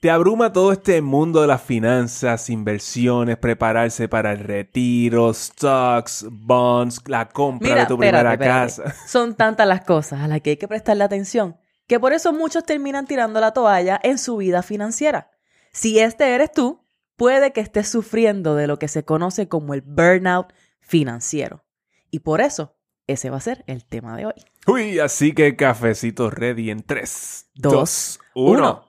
¿Te abruma todo este mundo de las finanzas, inversiones, prepararse para el retiro, stocks, bonds, la compra Mira, de tu espérate, primera espérate. casa? Son tantas las cosas a las que hay que prestarle atención que por eso muchos terminan tirando la toalla en su vida financiera. Si este eres tú, puede que estés sufriendo de lo que se conoce como el burnout financiero. Y por eso, ese va a ser el tema de hoy. Uy, así que cafecito ready en 3, Dos, 2, 1.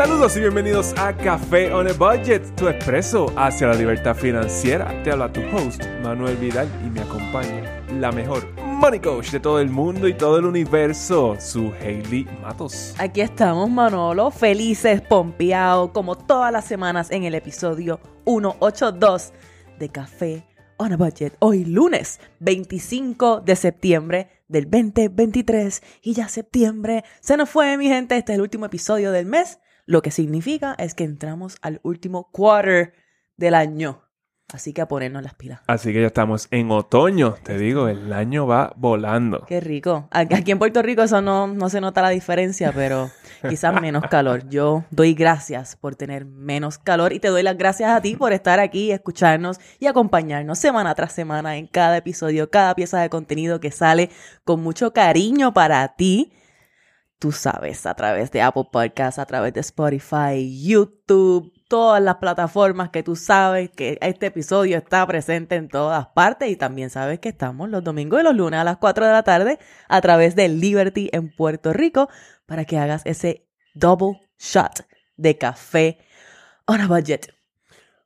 Saludos y bienvenidos a Café on a Budget, tu expreso hacia la libertad financiera. Te habla tu host, Manuel Vidal, y me acompaña la mejor money coach de todo el mundo y todo el universo, su Hailey Matos. Aquí estamos, Manolo, felices, pompeados, como todas las semanas en el episodio 182 de Café on a Budget. Hoy lunes 25 de septiembre del 2023 y ya septiembre se nos fue, mi gente. Este es el último episodio del mes, lo que significa es que entramos al último quarter del año. Así que a ponernos las pilas. Así que ya estamos en otoño, te digo, el año va volando. Qué rico. Aquí en Puerto Rico eso no, no se nota la diferencia, pero quizás menos calor. Yo doy gracias por tener menos calor y te doy las gracias a ti por estar aquí, escucharnos y acompañarnos semana tras semana en cada episodio, cada pieza de contenido que sale con mucho cariño para ti. Tú sabes, a través de Apple Podcasts, a través de Spotify, YouTube, todas las plataformas que tú sabes que este episodio está presente en todas partes y también sabes que estamos los domingos y los lunes a las 4 de la tarde a través de Liberty en Puerto Rico para que hagas ese double shot de café on a budget.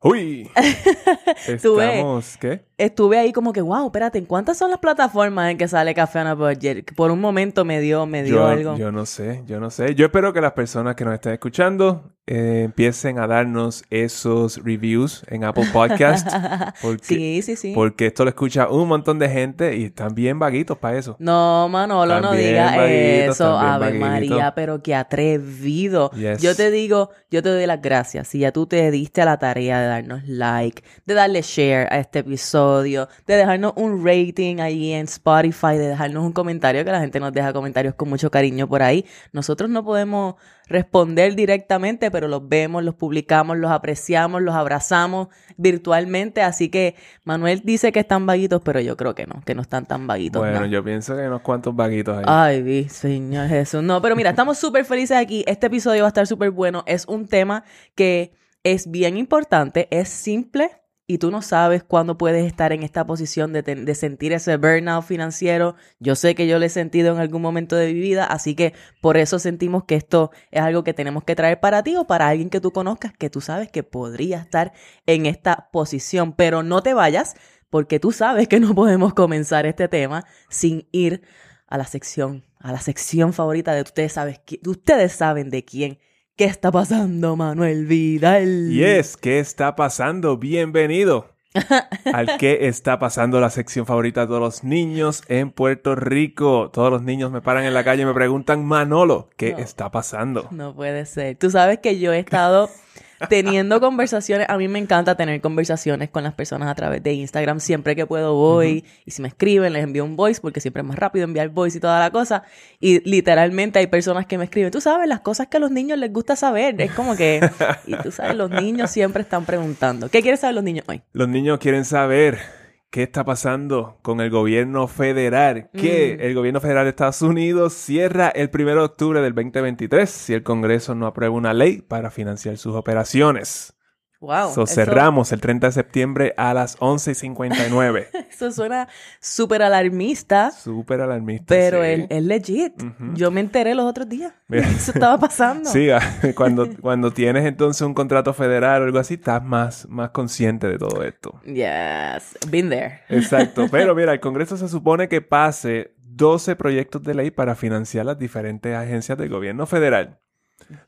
Uy, estamos, ¿qué? Estuve ahí como que, wow, espérate, ¿en cuántas son las plataformas en que sale café on a budget? Por un momento me dio, me dio Yo, algo. yo no sé, yo no sé. Yo espero que las personas que nos estén escuchando eh, empiecen a darnos esos reviews en Apple Podcast. Porque, sí, sí, sí. porque esto lo escucha un montón de gente y están bien vaguitos para eso. No, Manolo, no También diga vaguitos, eso. vaguitos. María, pero qué atrevido. Yes. Yo te digo, yo te doy las gracias. Si ya tú te diste a la tarea de darnos like, de darle share a este episodio, de dejarnos un rating ahí en Spotify, de dejarnos un comentario, que la gente nos deja comentarios con mucho cariño por ahí. Nosotros no podemos responder directamente, pero los vemos, los publicamos, los apreciamos, los abrazamos virtualmente. Así que Manuel dice que están vaguitos, pero yo creo que no, que no están tan vaguitos. Bueno, no. yo pienso que hay unos cuantos vaguitos ahí. Ay, vi, Señor Jesús. No, pero mira, estamos súper felices aquí. Este episodio va a estar súper bueno. Es un tema que es bien importante, es simple y tú no sabes cuándo puedes estar en esta posición de, de sentir ese burnout financiero. Yo sé que yo lo he sentido en algún momento de mi vida, así que por eso sentimos que esto es algo que tenemos que traer para ti o para alguien que tú conozcas que tú sabes que podría estar en esta posición. Pero no te vayas porque tú sabes que no podemos comenzar este tema sin ir a la sección, a la sección favorita de ustedes, sabes, ustedes saben de quién. ¿Qué está pasando, Manuel Vidal? Y es, ¿qué está pasando? Bienvenido al que está pasando la sección favorita de todos los niños en Puerto Rico. Todos los niños me paran en la calle y me preguntan, Manolo, ¿qué No. está pasando? No puede ser. Tú sabes que yo he estado teniendo conversaciones. A mí me encanta tener conversaciones con las personas a través de Instagram. Siempre que puedo voy y si me escriben les envío un voice porque siempre es más rápido enviar voice y toda la cosa. Y literalmente hay personas que me escriben, tú sabes, las cosas que a los niños les gusta saber. Es como que, y tú sabes, los niños siempre están preguntando. ¿Qué quieren saber los niños hoy? Los niños quieren saber qué está pasando con el gobierno federal. Que Mm. el gobierno federal de Estados Unidos cierra el 1 de octubre del 2023 si el Congreso no aprueba una ley para financiar sus operaciones. Wow. So, eso- cerramos el 30 de septiembre a las 11.59. Eso suena súper alarmista. Súper alarmista. Pero sí. es, es legit. Yo me enteré los otros días. Mira. Eso estaba pasando. Sí, ah, cuando, cuando tienes entonces un contrato federal o algo así, estás más, más consciente de todo esto. Yes. Been there. Exacto. Pero mira, el Congreso se supone que pase 12 proyectos de ley para financiar las diferentes agencias del gobierno federal.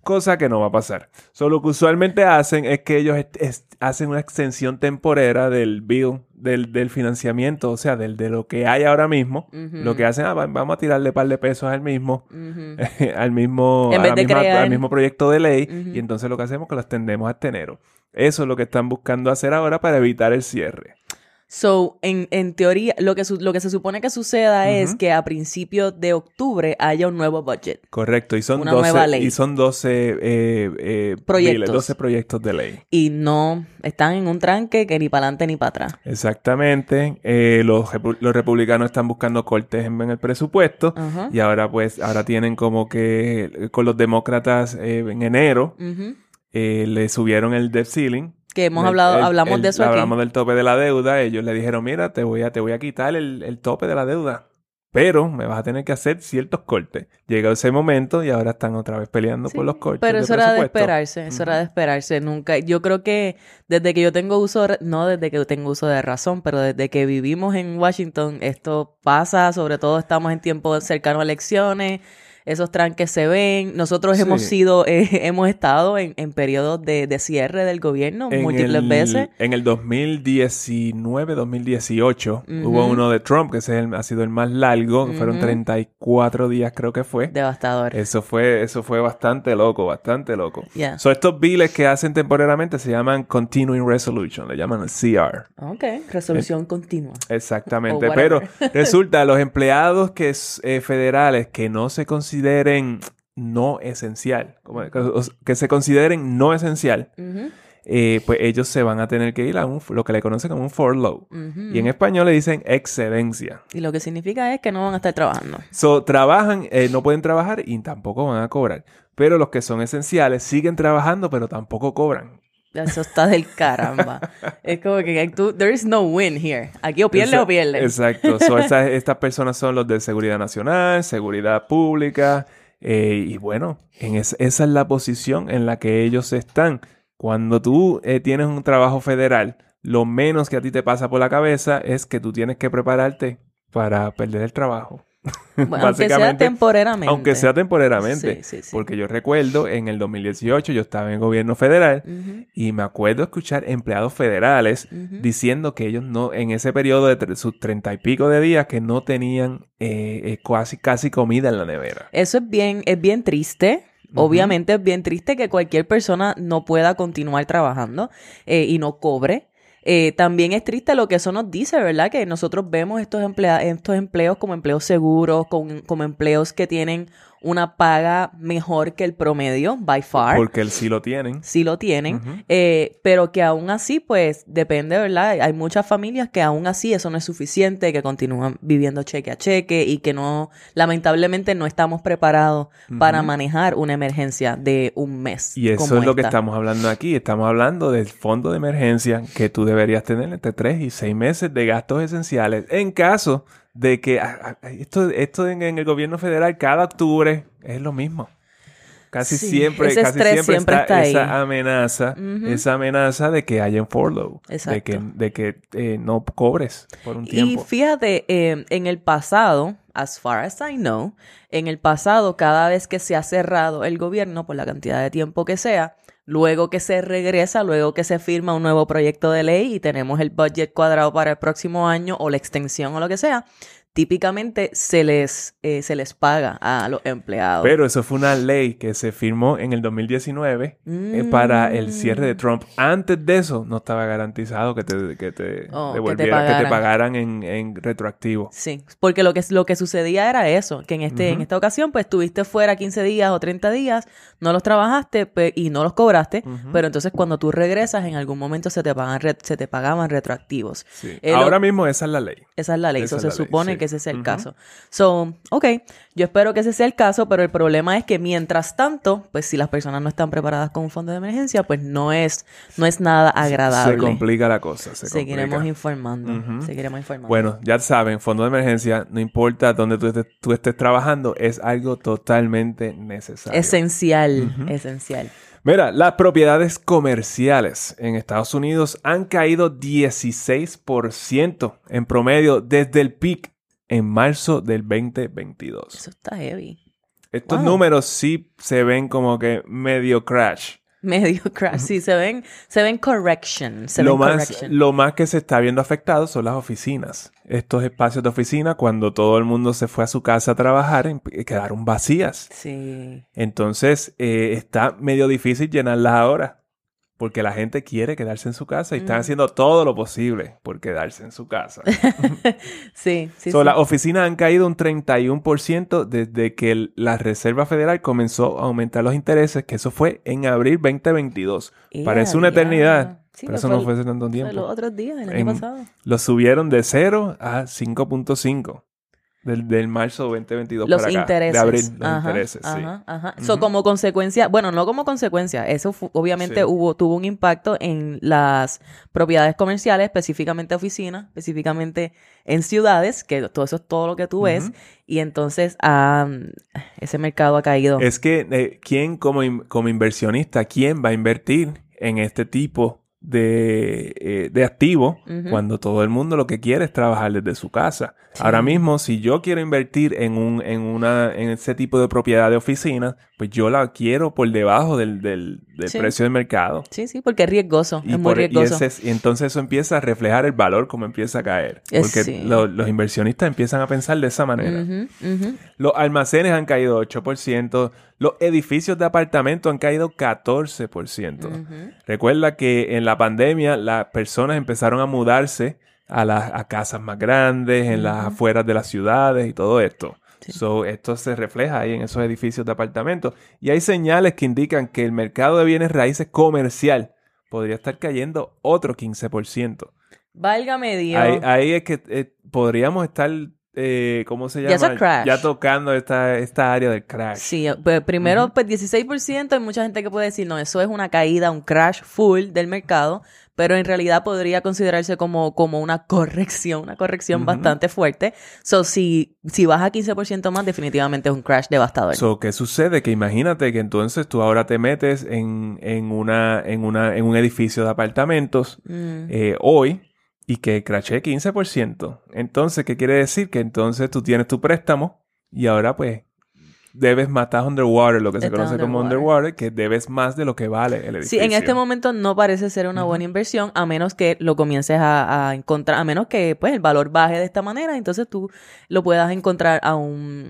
Cosa que no va a pasar. Solo lo que usualmente hacen es que ellos hacen una extensión temporera del bill, del, del financiamiento, o sea, del, de lo que hay ahora mismo. Lo que hacen, ah, va- vamos a tirarle un par de pesos al mismo, al mismo, a misma- al mismo proyecto de ley. Y entonces lo que hacemos es que lo extendemos hasta enero. Eso es lo que están buscando hacer ahora para evitar el cierre. So, en, en teoría, lo que, su- lo que se supone que suceda es que a principios de octubre haya un nuevo budget. Correcto, y son Una 12, nueva ley. Y son 12 eh, eh, Proyectos. biles, 12 proyectos de ley. Y no están en un tranque que ni para adelante ni para atrás. Exactamente. Eh, los, los republicanos están buscando cortes en, en el presupuesto. Y ahora pues, ahora tienen como que con los demócratas eh, en enero eh, le subieron el debt ceiling. Que hemos El- hablado, el- hablamos el- de eso aquí. Hablamos del tope de la deuda. Ellos le dijeron, mira, te voy a, te voy a quitar el, el tope de la deuda. Pero me vas a tener que hacer ciertos cortes. Llegó ese momento y ahora están otra vez peleando Sí, por los cortes. Pero de eso era de esperarse, eso era de esperarse. Nunca, yo creo que desde que yo tengo uso, de- no desde que tengo uso de razón, pero desde que vivimos en Washington, esto pasa, sobre todo estamos en tiempos cercanos a elecciones, esos tranques se ven. Nosotros Sí. hemos sido, eh, hemos estado en, en periodos de, de cierre del gobierno En múltiples el- veces. En el 2019, 2018, Ujú. hubo uno de Trump, que ese es el- ha sido el más largo, que fueron Ujú. 34 días creo que fue. Devastador. Eso fue, eso fue bastante loco, bastante loco. Ya. So, estos biles que hacen temporalmente se llaman Continuing Resolution, le llaman CR. Ok, resolución continua. Exactamente. Pero resulta, los empleados que eh, federales que no se consideren no esencial, como- que se consideren no esencial, eh, pues ellos se van a tener que ir a un, lo que le conocen como un furlough. ujú. Y en español le dicen excedencia. Y lo que significa es que no van a estar trabajando. So, trabajan, eh, no pueden trabajar y tampoco van a cobrar. Pero los que son esenciales siguen trabajando, pero tampoco cobran. Eso está del caramba. es como que tú, there is no win here. Aquí o pierde Esa- o pierde. Exacto. So, estas, estas personas son los de seguridad nacional, seguridad pública. eh, y bueno, en es- esa es la posición en la que ellos están. Cuando tú eh, tienes un trabajo federal, lo menos que a ti te pasa por la cabeza es que tú tienes que prepararte para perder el trabajo. Bueno, aunque sea Básicamente, temporariamente. Aunque sea temporalmente. Sí, sí, sí. Porque yo recuerdo en el 2018 yo estaba en el gobierno federal y me acuerdo escuchar empleados federales diciendo que ellos no, en ese periodo de sus treinta y pico de días, que no tenían eh, eh, casi, casi comida en la nevera. Eso es bien, es bien triste. Obviamente es bien triste que cualquier persona no pueda continuar trabajando eh, y no cobre. Eh, también es triste lo que eso nos dice, ¿verdad? Que nosotros vemos estos, emplea- estos empleos como empleos seguros, como empleos que tienen una paga mejor que el promedio, by far. Porque él sí lo tienen. sí lo tienen, eh, pero que aún así, pues depende, ¿verdad? Hay muchas familias que aún así eso no es suficiente, que continúan viviendo cheque a cheque y que no, lamentablemente no estamos preparados para manejar una emergencia de un mes. Y eso como es lo que esta. estamos hablando aquí. Estamos hablando del fondo de emergencia que tú deberías tener entre 3 y 6 meses de gastos esenciales en caso de que ah, ah, esto, esto en, en el gobierno federal cada octubre es lo mismo. Casi Sí, siempre, ese casi siempre, siempre está, está ahí. esa amenaza, esa amenaza de que haya un furlough, de Exacto. que, de que eh, no cobres por un Y tiempo. fíjate, eh, en el pasado, as far as I know, en el pasado, cada vez que se ha cerrado el gobierno por la cantidad de tiempo que sea, luego que se regresa, luego que se firma un nuevo proyecto de ley y tenemos el budget cuadrado para el próximo año o la extensión o lo que sea, típicamente se les, eh, se les paga a los empleados. Pero eso fue una ley que se firmó en el 2019 eh, para el cierre de Mm. Trump. Antes de eso no estaba garantizado que te, que te Oh, que te devolvieran, que te pagaran. en, en retroactivo. Sí, porque lo que, lo que sucedía era eso, que en, este, en esta ocasión pues estuviste fuera 15 días o 30 días, no los trabajaste y no los cobraste, pero entonces cuando tú regresas en algún momento se te, pagan se te pagaban retroactivos. Sí. Eh, lo- Ahora mismo esa es la ley. Esa es la ley, Esa eso es se la ley, supone sí. que ese sea el caso. So, ok, yo espero que ese sea el caso, pero el problema es que mientras tanto, pues si las personas no están preparadas con un fondo de emergencia, pues no es, no es nada agradable. Se complica la cosa. Se Seguiremos complica. informando, seguiremos informando. Bueno, ya saben, fondo de emergencia, no importa dónde tú estés, tú estés trabajando, es algo totalmente necesario. Esencial, esencial. Mira, las propiedades comerciales en Estados Unidos han caído 16% en promedio desde el pic en marzo del 2022. Eso está heavy. Estos Wow. números sí se ven como que medio crash. Medio crash. Sí, se ven, se ven correction. Se Lo ven más, correction. lo más que se está viendo afectado son las oficinas. Estos espacios de oficina, cuando todo el mundo se fue a su casa a trabajar, em- quedaron vacías. Sí. Entonces, eh, está medio difícil llenarlas ahora. Porque la gente quiere quedarse en su casa y están haciendo todo lo posible por quedarse en su casa. sí, sí, So, sí. Las oficinas han caído un 31% desde que el- la Reserva Federal comenzó a aumentar los intereses, que eso fue en abril 2022. ¡Ea, Parece una eternidad, Sí, pero eso fue no fue hace tanto Fue tiempo. los otros días, el año En- pasado. Lo subieron de 0 a 5.5 del, del marzo 2022 Los para acá. intereses. De abril, los Ajá, intereses, sí. Ajá, ajá. So, como consecuencia, bueno, no como consecuencia, eso obviamente Sí. hubo, tuvo un impacto en las propiedades comerciales, específicamente oficinas, específicamente en ciudades, que todo eso es todo lo que tú ves, y entonces ah, ese mercado ha caído. Es que, eh, ¿quién como, in- como inversionista, quién va a invertir en este tipo de, eh, de activo cuando todo el mundo lo que quiere es trabajar desde su casa? Sí. Ahora mismo, si yo quiero invertir en, un, en, una, en ese tipo de propiedad de oficinas, pues yo la quiero por debajo del, del, del Sí. precio del mercado. Sí, sí, porque es riesgoso, Y, es muy por- y riesgoso. ese y entonces eso empieza a reflejar el valor como empieza a caer. Porque sí. lo- los inversionistas empiezan a pensar de esa manera. Los almacenes han caído 8%. Los edificios de apartamentos han caído 14%. Ujú. Recuerda que en la pandemia las personas empezaron a mudarse a, las a casas más grandes, en las afueras de las ciudades y todo esto. So, esto se refleja ahí en esos edificios de apartamentos. Y hay señales que indican que el mercado de bienes raíces comercial podría estar cayendo otro 15%. Válgame Dios. Ahí, ahí es que eh, podríamos estar, eh, ¿cómo se llama? Ya crash. Ya tocando esta, esta área del crash. Sí, pues primero, pues 16%, hay mucha gente que puede decir, no, eso es una caída, un crash full del mercado, pero en realidad podría considerarse como, como una corrección, una corrección bastante fuerte. So, si, si baja 15% más, definitivamente es un crash devastador. So, ¿qué sucede? Que imagínate que entonces tú ahora te metes en, en, una, en, una, en un edificio de apartamentos Mm. eh, hoy y que crashé 15%. Entonces, ¿qué quiere decir? Que entonces tú tienes tu préstamo y ahora pues debes más, estás underwater, lo que se conoce como underwater. que debes más de lo que vale el Sí, edificio. en este momento no parece ser una buena inversión a menos que lo comiences a, a encontrar, a menos que pues el valor baje de esta manera, entonces tú lo puedas encontrar a un,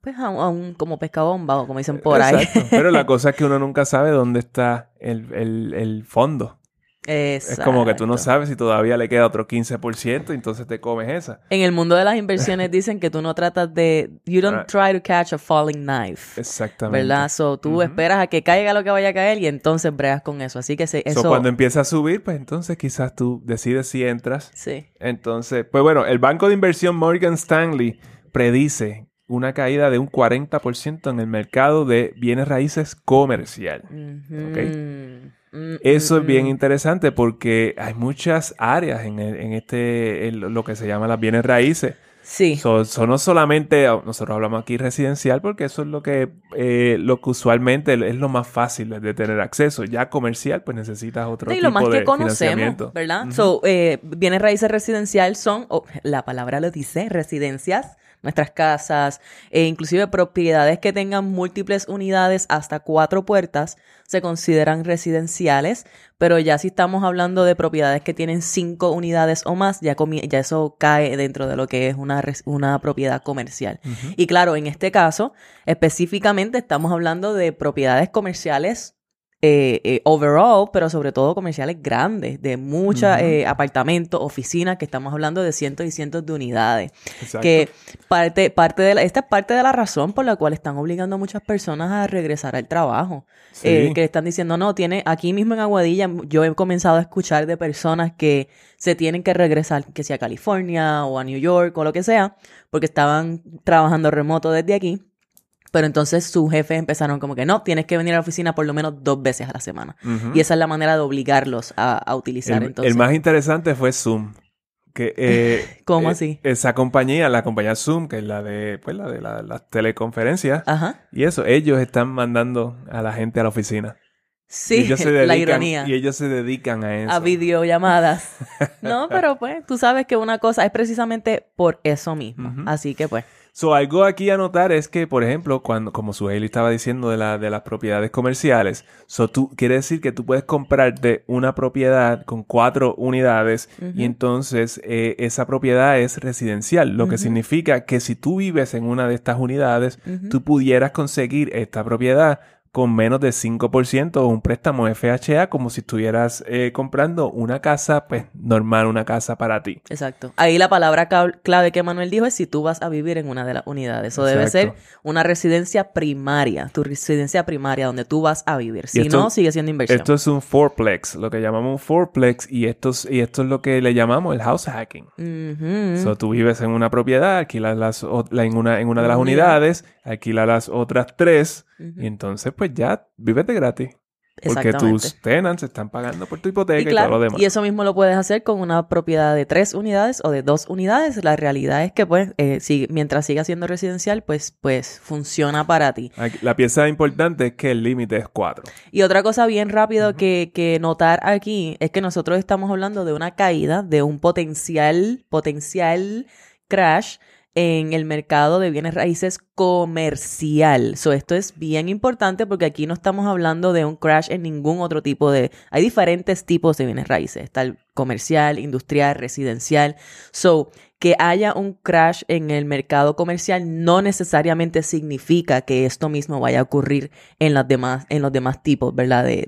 pues a un, a un- como pescabomba o como dicen por ahí. Exacto. Pero la cosa es que uno nunca sabe dónde está el, el- el fondo. Es como que tú no sabes si todavía le queda otro 15% y entonces te comes esa. En el mundo de las inversiones dicen que tú no tratas de... You don't Ah. try to catch a falling knife. Exactamente. ¿Verdad? So, tú esperas a que caiga lo que vaya a caer y entonces bregas con eso. Así que se- So, eso... cuando empieza a subir, pues entonces quizás tú decides si entras. Sí. Entonces, pues bueno, el banco de inversión Morgan Stanley predice una caída de un 40% en el mercado de bienes raíces comercial. Ujú. Mm, Eso mm, es bien mm. interesante porque hay muchas áreas en, el- en este, en lo que se llama las bienes raíces. Sí. So, so no solamente, nosotros hablamos aquí residencial porque eso es lo que, eh, lo que usualmente es lo más fácil de tener acceso. Ya comercial, pues necesitas otro Sí, tipo lo más de que conocemos. ¿verdad? So, eh, bienes raíces residencial son, oh, la palabra lo dice, residencias, nuestras casas, e inclusive propiedades que tengan múltiples unidades hasta cuatro puertas se consideran residenciales, pero ya si estamos hablando de propiedades que tienen cinco unidades o más, ya, eso cae dentro de lo que es una, una propiedad comercial. Y claro, en este caso, específicamente estamos hablando de propiedades comerciales eh, eh, overall, pero sobre todo comerciales grandes, de muchos Ujú. apartamentos, oficinas, que estamos hablando de cientos y cientos de unidades. Exacto. Que parte, parte de la- esta es parte de la razón por la cual están obligando a muchas personas a regresar al trabajo. Sí. Eh, que están diciendo, no, tiene, aquí mismo en Aguadilla, yo he comenzado a escuchar de personas que se tienen que regresar, que sea a California o a New York o lo que sea, porque estaban trabajando remoto desde aquí. Pero entonces sus jefes empezaron como que no, tienes que venir a la oficina por lo menos dos veces a la semana. Y esa es la manera de obligarlos a, a utilizar el, entonces. el más interesante fue Zoom. Que, eh, ¿Cómo eh, así? Esa compañía, la compañía Zoom, que es la de, pues, la de la- las teleconferencias. Ajá. Y eso, ellos están mandando a la gente a la oficina. Sí, la ironía. Y ellos se dedican a eso. A videollamadas. No, pero pues tú sabes que una cosa es precisamente por eso mismo. Así que pues. So, algo aquí a notar es que, por ejemplo, cuando, como Suheili estaba diciendo de, la, de las propiedades comerciales, so, tú, quiere decir que tú puedes comprarte una propiedad con cuatro unidades y entonces eh, esa propiedad es residencial, lo que significa que si tú vives en una de estas unidades, tú pudieras conseguir esta propiedad con menos de 5% o un préstamo FHA como si estuvieras eh, comprando una casa, pues normal, una casa para ti. Exacto. Ahí la palabra clave que Manuel dijo es si tú vas a vivir en una de las unidades. Eso debe ser una residencia primaria, tu residencia primaria donde tú vas a vivir. Si esto- no, sigue siendo inversión. Esto es un fourplex, lo que llamamos un fourplex, y esto es, y esto es lo que le llamamos el house hacking. Ujú. So, tú vives en una propiedad, alquilas las, la- en, una, en una de las unidades, alquilas las otras tres, Y entonces pues ya vives de gratis. Porque tus tenants están pagando por tu hipoteca Y y, claro, todo lo demás. y eso mismo lo puedes hacer con una propiedad de tres unidades o de dos unidades. La realidad es que, pues, eh, si- mientras siga siendo residencial, pues, pues funciona para ti. Aquí- La pieza importante es que el límite es cuatro. Y otra cosa bien rápido que, que notar aquí es que nosotros estamos hablando de una caída, de un potencial, potencial crash en el mercado de bienes raíces comercial. So, esto es bien importante porque aquí no estamos hablando de un crash en ningún otro tipo de... Hay diferentes tipos de bienes raíces. Está el comercial, industrial, residencial. So, que haya un crash en el mercado comercial no necesariamente significa que esto mismo vaya a ocurrir en, demás, en los demás tipos, ¿verdad? De,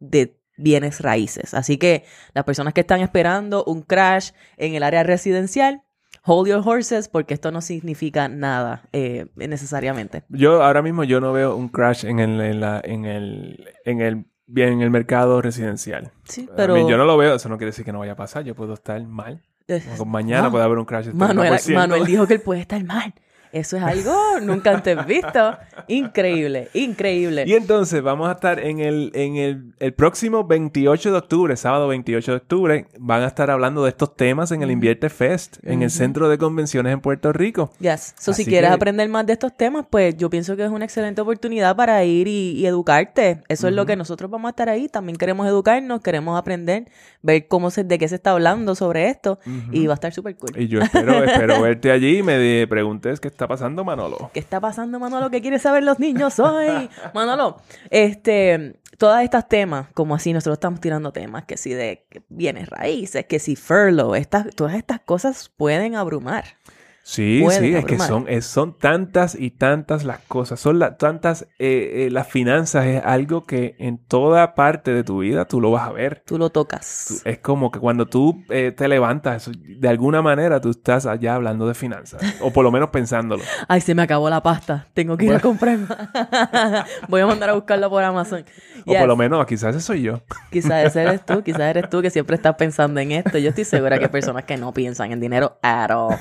de bienes raíces. Así que las personas que están esperando un crash en el área residencial, hold your horses porque esto no significa nada eh, necesariamente. Yo ahora mismo yo no veo un crash en el, en la, en el, en el, bien, en el mercado residencial. Sí, Pero pero... yo no lo veo, eso no quiere decir que no vaya a pasar. Yo puedo estar mal. eh, Como Mañana no. puede haber un crash. Manuel, 30%. Manuel dijo que él puede estar mal. Eso es algo nunca antes visto. Increíble, increíble. Y entonces vamos a estar en el, en el, el próximo 28 de octubre, sábado 28 de octubre, van a estar hablando de estos temas en el Invierte Fest, en el. Centro de Convenciones en Puerto Rico. Yes. So, si Así quieres que- aprender más de estos temas, pues yo pienso que es una excelente oportunidad para ir y, y educarte. Eso es lo que nosotros vamos a estar ahí. También queremos educarnos, queremos aprender, ver cómo se, de qué se está hablando sobre esto y va a estar súper cool. Y yo espero, espero verte allí y me de- preguntes qué está pasando, Manolo. ¿Qué está pasando, Manolo? ¿Qué quieren saber los niños hoy? Manolo, este, todas estas temas, como así nosotros estamos tirando temas, que si de bienes raíces, que si furlough, estas, todas estas cosas pueden abrumar. Sí, Pueden sí, es que son, es- son tantas y tantas las cosas. Son la- tantas, eh, eh, las finanzas es algo que en toda parte de tu vida tú lo vas a ver. Tú lo tocas. Es como que cuando tú eh, te levantas, de alguna manera tú estás allá hablando de finanzas. o por lo menos pensándolo. Ay, se me acabó la pasta. Tengo que ir a comprar más. Voy a mandar a buscarla por Amazon. O por lo menos, quizás ese soy yo. Quizás ese eres tú, quizás eres tú que siempre estás pensando en esto. Yo estoy segura que hay personas que no piensan en dinero at all.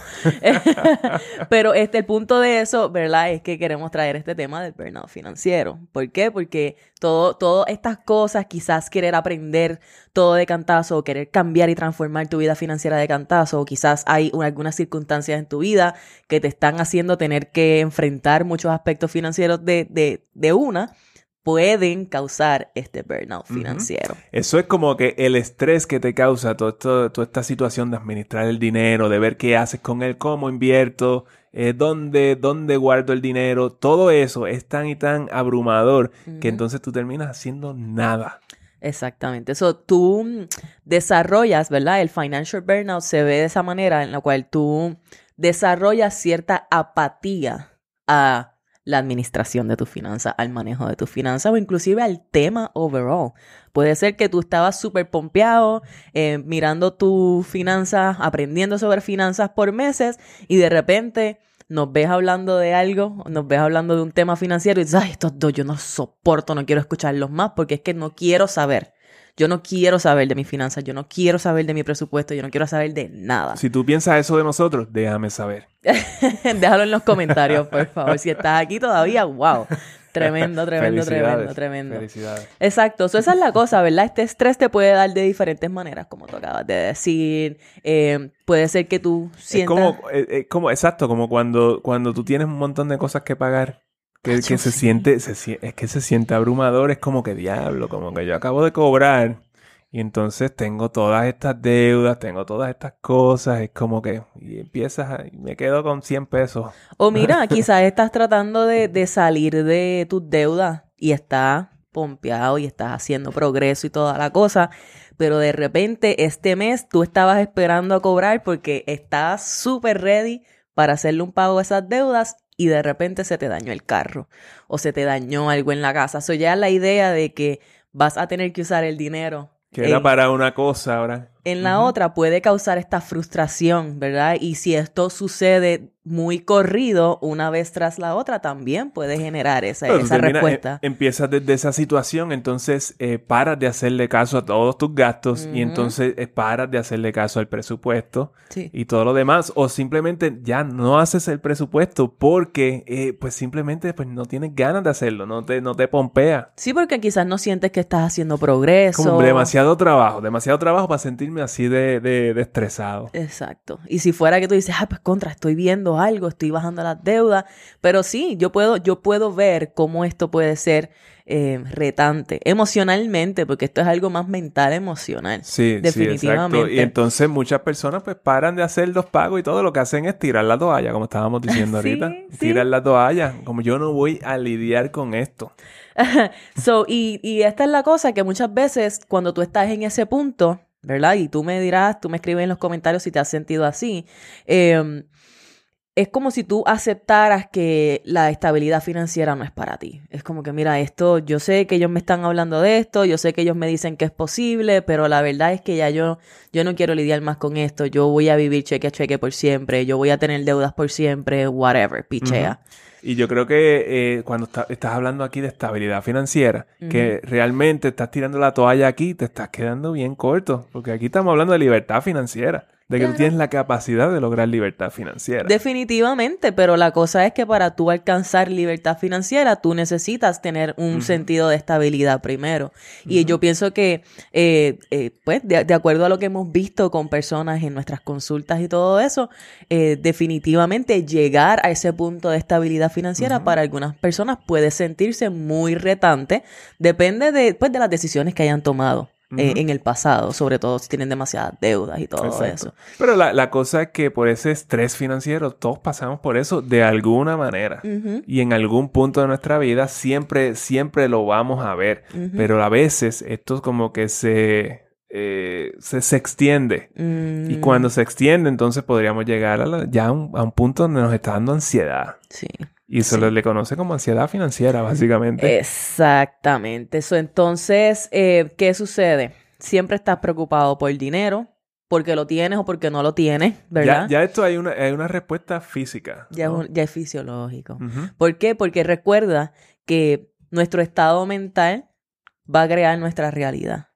Pero este, el punto de eso, ¿verdad? Es que queremos traer este tema del burnout financiero. ¿Por qué? Porque todo, todas estas cosas, quizás querer aprender todo de cantazo, o querer cambiar y transformar tu vida financiera de cantazo, o quizás hay un- algunas circunstancias en tu vida que te están haciendo tener que enfrentar muchos aspectos financieros de, de, de una, pueden causar este burnout financiero. Eso es como que el estrés que te causa todo esto- toda esta situación de administrar el dinero, de ver qué haces con él, cómo invierto, eh, dónde, dónde guardo el dinero, todo eso es tan y tan abrumador que entonces tú terminas haciendo nada. Exactamente. Eso tú desarrollas, ¿verdad? El financial burnout se ve de esa manera en la cual tú desarrollas cierta apatía a la administración de tus finanzas, al manejo de tus finanzas o inclusive al tema overall. Puede ser que tú estabas súper pompeado eh, mirando tus finanzas, aprendiendo sobre finanzas por meses y de repente nos ves hablando de algo, nos ves hablando de un tema financiero y dices, ay, estos dos yo no soporto, no quiero escucharlos más porque es que no quiero saber. Yo no quiero saber de mis finanzas, yo no quiero saber de mi presupuesto, yo no quiero saber de nada. Si tú piensas eso de nosotros, déjame saber. Déjalo en los comentarios, por favor. Si estás aquí todavía, wow. Tremendo, tremendo, tremendo, tremendo. Felicidades. Exacto, so, esa es la cosa, ¿verdad? Este estrés te puede dar de diferentes maneras, como tú acabas de decir. Eh, puede ser que tú Es sientas... como, eh, eh, como, exacto, como cuando, cuando tú tienes un montón de cosas que pagar. Que, que se sí. siente, se, es que se siente abrumador, es como que diablo, como que yo acabo de cobrar y entonces tengo todas estas deudas, tengo todas estas cosas, es como que y empiezas a- y me quedo con 100 pesos. O mira, quizás estás tratando de, de salir de tus deudas y estás pompeado y estás haciendo progreso y toda la cosa, pero de repente este mes tú estabas esperando a cobrar porque estás súper ready para hacerle un pago a esas deudas y de repente se te dañó el carro o se te dañó algo en la casa. Eso ya la idea de que vas a tener que usar el dinero. Que era para una cosa ahora. En la otra puede causar esta frustración, ¿verdad? Y si esto sucede muy corrido una vez tras la otra también puede generar esa, esa respuesta. Eh, empiezas desde esa situación, entonces eh, paras de hacerle caso a todos tus gastos y entonces eh, paras de hacerle caso al presupuesto y todo lo demás o simplemente ya no haces el presupuesto porque pues simplemente pues no tienes ganas de hacerlo, no te, no te pompea. Sí, porque quizás no sientes que estás haciendo progreso. Como demasiado trabajo, demasiado trabajo para sentirme así de, de, de estresado. Exacto. Y si fuera que tú dices, ah, pues contra, estoy viendo algo, estoy bajando las deudas, pero sí, yo puedo, yo puedo ver cómo esto puede ser eh, retante emocionalmente, porque esto es algo más mental, emocional. Sí, definitivamente. Sí, y entonces muchas personas pues paran de hacer los pagos y todo lo que hacen es tirar la toalla, como estábamos diciendo ahorita. Tirar la toalla, como yo no voy a lidiar con esto. so, y, y esta es la cosa que muchas veces cuando tú estás en ese punto, ¿verdad? Y tú me dirás, tú me escribes en los comentarios si te has sentido así. Eh, es como si tú aceptaras que la estabilidad financiera no es para ti. Es como que, mira, esto, yo sé que ellos me están hablando de esto, yo sé que ellos me dicen que es posible, pero la verdad es que ya yo, yo no quiero lidiar más con esto, yo voy a vivir cheque a cheque por siempre, yo voy a tener deudas por siempre, whatever, pichea. Y yo creo que eh, cuando estás hablando aquí de estabilidad financiera, que realmente estás tirando la toalla aquí, te estás quedando bien corto, porque aquí estamos hablando de libertad financiera de que tú tienes la capacidad de lograr libertad financiera. Definitivamente, pero la cosa es que para tú alcanzar libertad financiera, tú necesitas tener un sentido de estabilidad primero. Y yo pienso que, eh, eh, pues, de, acuerdo a lo que hemos visto con personas en nuestras consultas y todo eso, eh, definitivamente llegar a ese punto de estabilidad financiera para algunas personas puede sentirse muy retante. Depende de, pues, de las decisiones que hayan tomado. Eh, en el pasado, sobre todo si tienen demasiadas deudas y todo eso. Pero la, cosa es que por ese estrés financiero, todos pasamos por eso de alguna manera. Y en algún punto de nuestra vida siempre, siempre lo vamos a ver. Pero a veces esto es como que se, eh, se, extiende. Y mm. cuando se extiende, entonces podríamos llegar a ya a un, punto donde nos está dando ansiedad. Sí. Y se le conoce como ansiedad financiera, básicamente. Exactamente. Eso entonces, eh, ¿qué sucede? Siempre estás preocupado por el dinero, porque lo tienes o porque no lo tienes, ¿verdad? Ya, esto hay una, hay una respuesta física. Ya, es, fisiológico. ¿Por qué? Porque recuerda que nuestro estado mental va a crear nuestra realidad.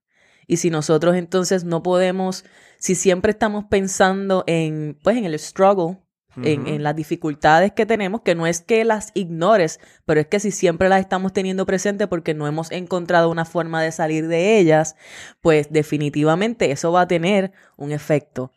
Y si nosotros entonces no podemos, si siempre estamos pensando en, pues, en el struggle, en, las dificultades que tenemos, que no es que las ignores, pero es que si siempre las estamos teniendo presente porque no hemos encontrado una forma de salir de ellas, pues definitivamente eso va a tener un efecto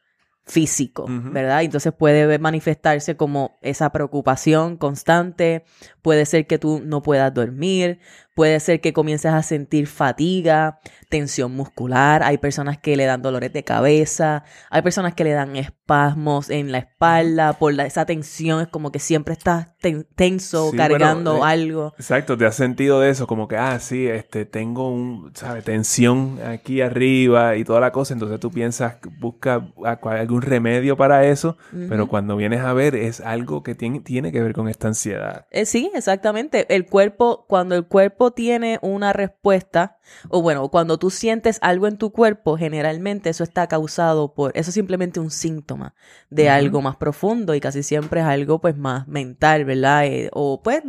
físico, ¿verdad? Entonces puede manifestarse como esa preocupación constante, puede ser que tú no puedas dormir, puede ser que comiences a sentir fatiga, tensión muscular, hay personas que le dan dolores de cabeza, hay personas que le dan espasmos en la espalda por la, esa tensión, es como que siempre estás tenso, cargando eh, algo. Exacto, te has sentido de eso, como que, ah, sí, este, tengo un, ¿sabes? Tensión aquí arriba y toda la cosa, entonces tú piensas, busca algún remedio para eso, pero cuando vienes a ver es algo que tiene, tiene que ver con esta ansiedad. Eh, sí, exactamente, el cuerpo, cuando el cuerpo tiene una respuesta, o bueno, cuando tú sientes algo en tu cuerpo, generalmente eso está causado por, eso es simplemente un síntoma de algo más profundo y casi siempre es algo pues más mental, ¿verdad? Eh, o pues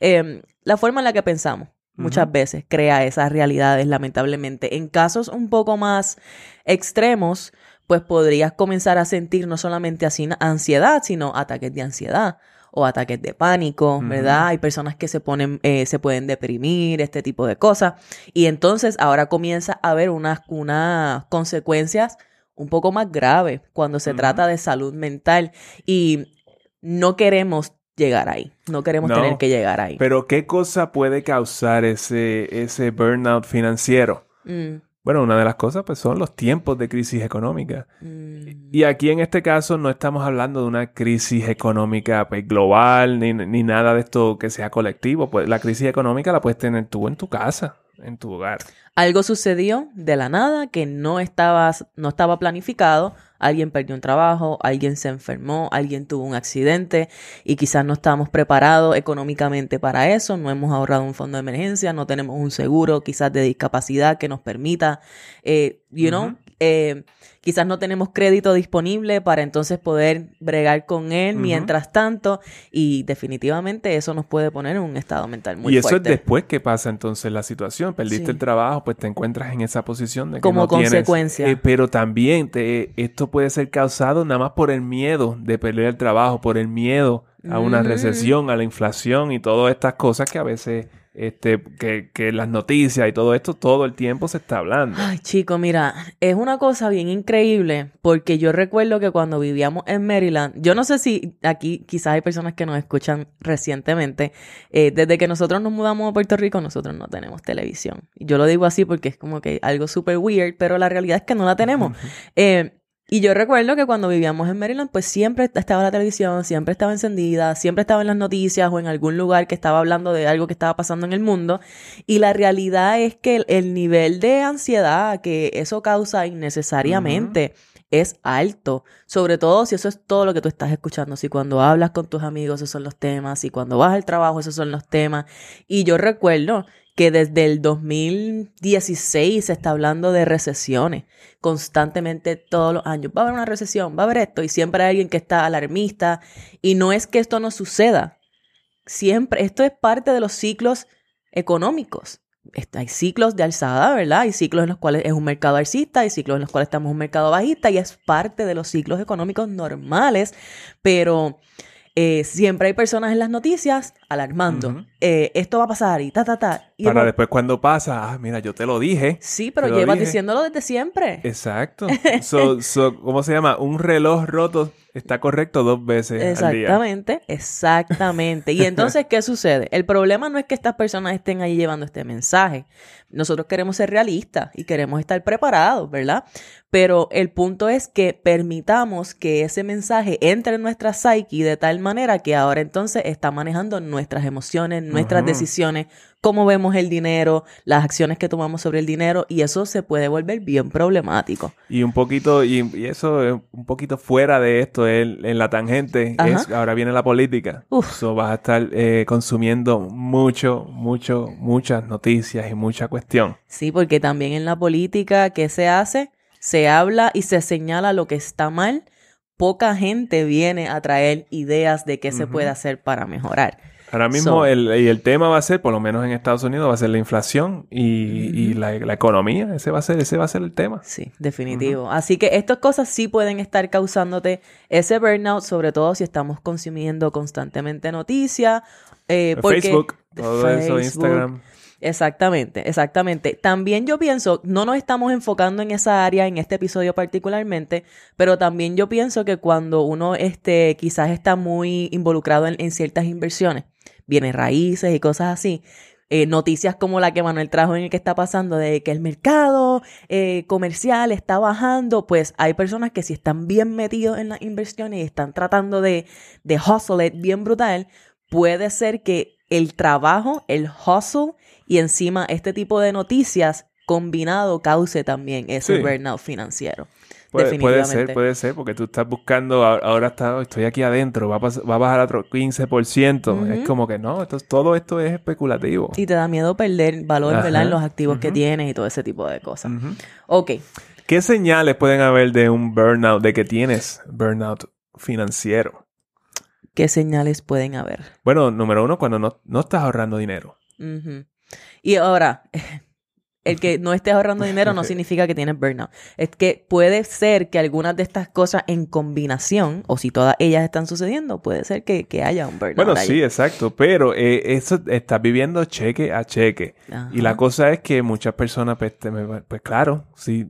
em, la forma en la que pensamos muchas veces crea esas realidades, lamentablemente. En casos un poco más extremos, pues podrías comenzar a sentir no solamente ansiedad, sino ataques de ansiedad o ataques de pánico, ¿verdad? Hay personas que se ponen, eh, se pueden deprimir, este tipo de cosas. Y entonces ahora comienza a haber unas, unas consecuencias un poco más graves cuando se trata de salud mental. Y no queremos llegar ahí. No queremos tener que llegar ahí. Pero ¿qué cosa puede causar ese, ese burnout financiero? Mm. Bueno, una de las cosas pues son los tiempos de crisis económica. Mm. Y aquí en este caso no estamos hablando de una crisis económica pues, global ni, ni, nada de esto que sea colectivo. Pues la crisis económica la puedes tener tú en tu casa, en tu hogar. Algo sucedió de la nada que no estaba, no estaba planificado. Alguien perdió un trabajo, alguien se enfermó, alguien tuvo un accidente y quizás no estábamos preparados económicamente para eso. No hemos ahorrado un fondo de emergencia, no tenemos un seguro quizás de discapacidad que nos permita, eh, you know, eh, quizás no tenemos crédito disponible para entonces poder bregar con él mientras tanto y definitivamente eso nos puede poner en un estado mental muy fuerte. Y eso es después que pasa entonces la situación, perdiste el trabajo, pues te encuentras en esa posición de que como no consecuencia. Tienes, eh, pero también te, esto puede ser causado nada más por el miedo de perder el trabajo, por el miedo a una mm. recesión, a la inflación y todas estas cosas que a veces este, que, que, las noticias y todo esto todo el tiempo se está hablando. Ay, chico, mira, es una cosa bien increíble porque yo recuerdo que cuando vivíamos en Maryland, yo no sé si aquí quizás hay personas que nos escuchan recientemente, eh, desde que nosotros nos mudamos a Puerto Rico, nosotros no tenemos televisión. Yo lo digo así porque es como que algo súper weird, pero la realidad es que no la tenemos. eh, y yo recuerdo que cuando vivíamos en Maryland, pues siempre estaba la televisión, siempre estaba encendida, siempre estaba en las noticias o en algún lugar que estaba hablando de algo que estaba pasando en el mundo. Y la realidad es que el, nivel de ansiedad que eso causa innecesariamente es alto. Sobre todo si eso es todo lo que tú estás escuchando. Si cuando hablas con tus amigos esos son los temas, si cuando vas al trabajo esos son los temas. Y yo recuerdo que desde el 2016 se está hablando de recesiones constantemente todos los años. Va a haber una recesión, va a haber esto, y siempre hay alguien que está alarmista. Y no es que esto no suceda. Siempre, esto es parte de los ciclos económicos. Hay ciclos de alzada, ¿verdad? Hay ciclos en los cuales es un mercado alcista, hay ciclos en los cuales estamos en un mercado bajista y es parte de los ciclos económicos normales, pero eh, siempre hay personas en las noticias alarmando. Eh, esto va a pasar y ta, ta, ta. Y Para después cuando pasa, ah, mira, yo te lo dije. Sí, pero llevas diciéndolo desde siempre. Exacto. ¿Cómo se llama? Un reloj roto está correcto dos veces Exactamente, exactamente. Y entonces, ¿qué sucede? El problema no es que estas personas estén ahí llevando este mensaje. Nosotros queremos ser realistas y queremos estar preparados, ¿verdad? Pero el punto es que permitamos que ese mensaje entre en nuestra psyche de tal manera que ahora entonces está manejando nuestras emociones, nuestras decisiones, cómo vemos el dinero, las acciones que tomamos sobre el dinero y eso se puede volver bien problemático. Y un poquito, y, eso es un poquito fuera de esto, en la tangente, es, ahora viene la política. Eso vas a estar eh, consumiendo mucho, mucho, muchas noticias y mucha cuestión. Sí, porque también en la política, ¿qué se hace? Se habla y se señala lo que está mal. Poca gente viene a traer ideas de qué se puede hacer para mejorar. Ahora mismo el, y el tema va a ser, por lo menos en Estados Unidos, va a ser la inflación y, la, economía. Ese va a ser, ese va a ser el tema. Sí, definitivo. Así que estas cosas sí pueden estar causándote ese burnout, sobre todo si estamos consumiendo constantemente noticias. Eh, Facebook, todo eso, Instagram. Exactamente, exactamente. También yo pienso, no nos estamos enfocando en esa área en este episodio particularmente, pero también yo pienso que cuando uno este, quizás está muy involucrado en ciertas inversiones, bienes raíces y cosas así. Eh, noticias como la que Manuel trajo en el que está pasando de que el mercado eh, comercial está bajando, pues hay personas que si están bien metidos en las inversiones y están tratando de, de hustle bien brutal, puede ser que el trabajo, el hustle y encima este tipo de noticias combinado cause también ese burnout financiero. Puede, puede, ser, puede ser, porque tú estás buscando, ahora está, estoy aquí adentro, va a, va a bajar otro 15%. Es como que no, esto, todo esto es especulativo. Y te da miedo perder valor en los activos que tienes y todo ese tipo de cosas. Ok. ¿Qué señales pueden haber de un burnout, de que tienes burnout financiero? ¿Qué señales pueden haber? Bueno, número uno, cuando no, no estás ahorrando dinero. Y ahora, el que no estés ahorrando dinero no significa que tienes burnout. Es que puede ser que algunas de estas cosas en combinación, o si todas ellas están sucediendo, puede ser que, haya un burnout. Bueno, sí, exacto. Pero eh, eso estás viviendo cheque a cheque. Y la cosa es que muchas personas, pues, pues claro, si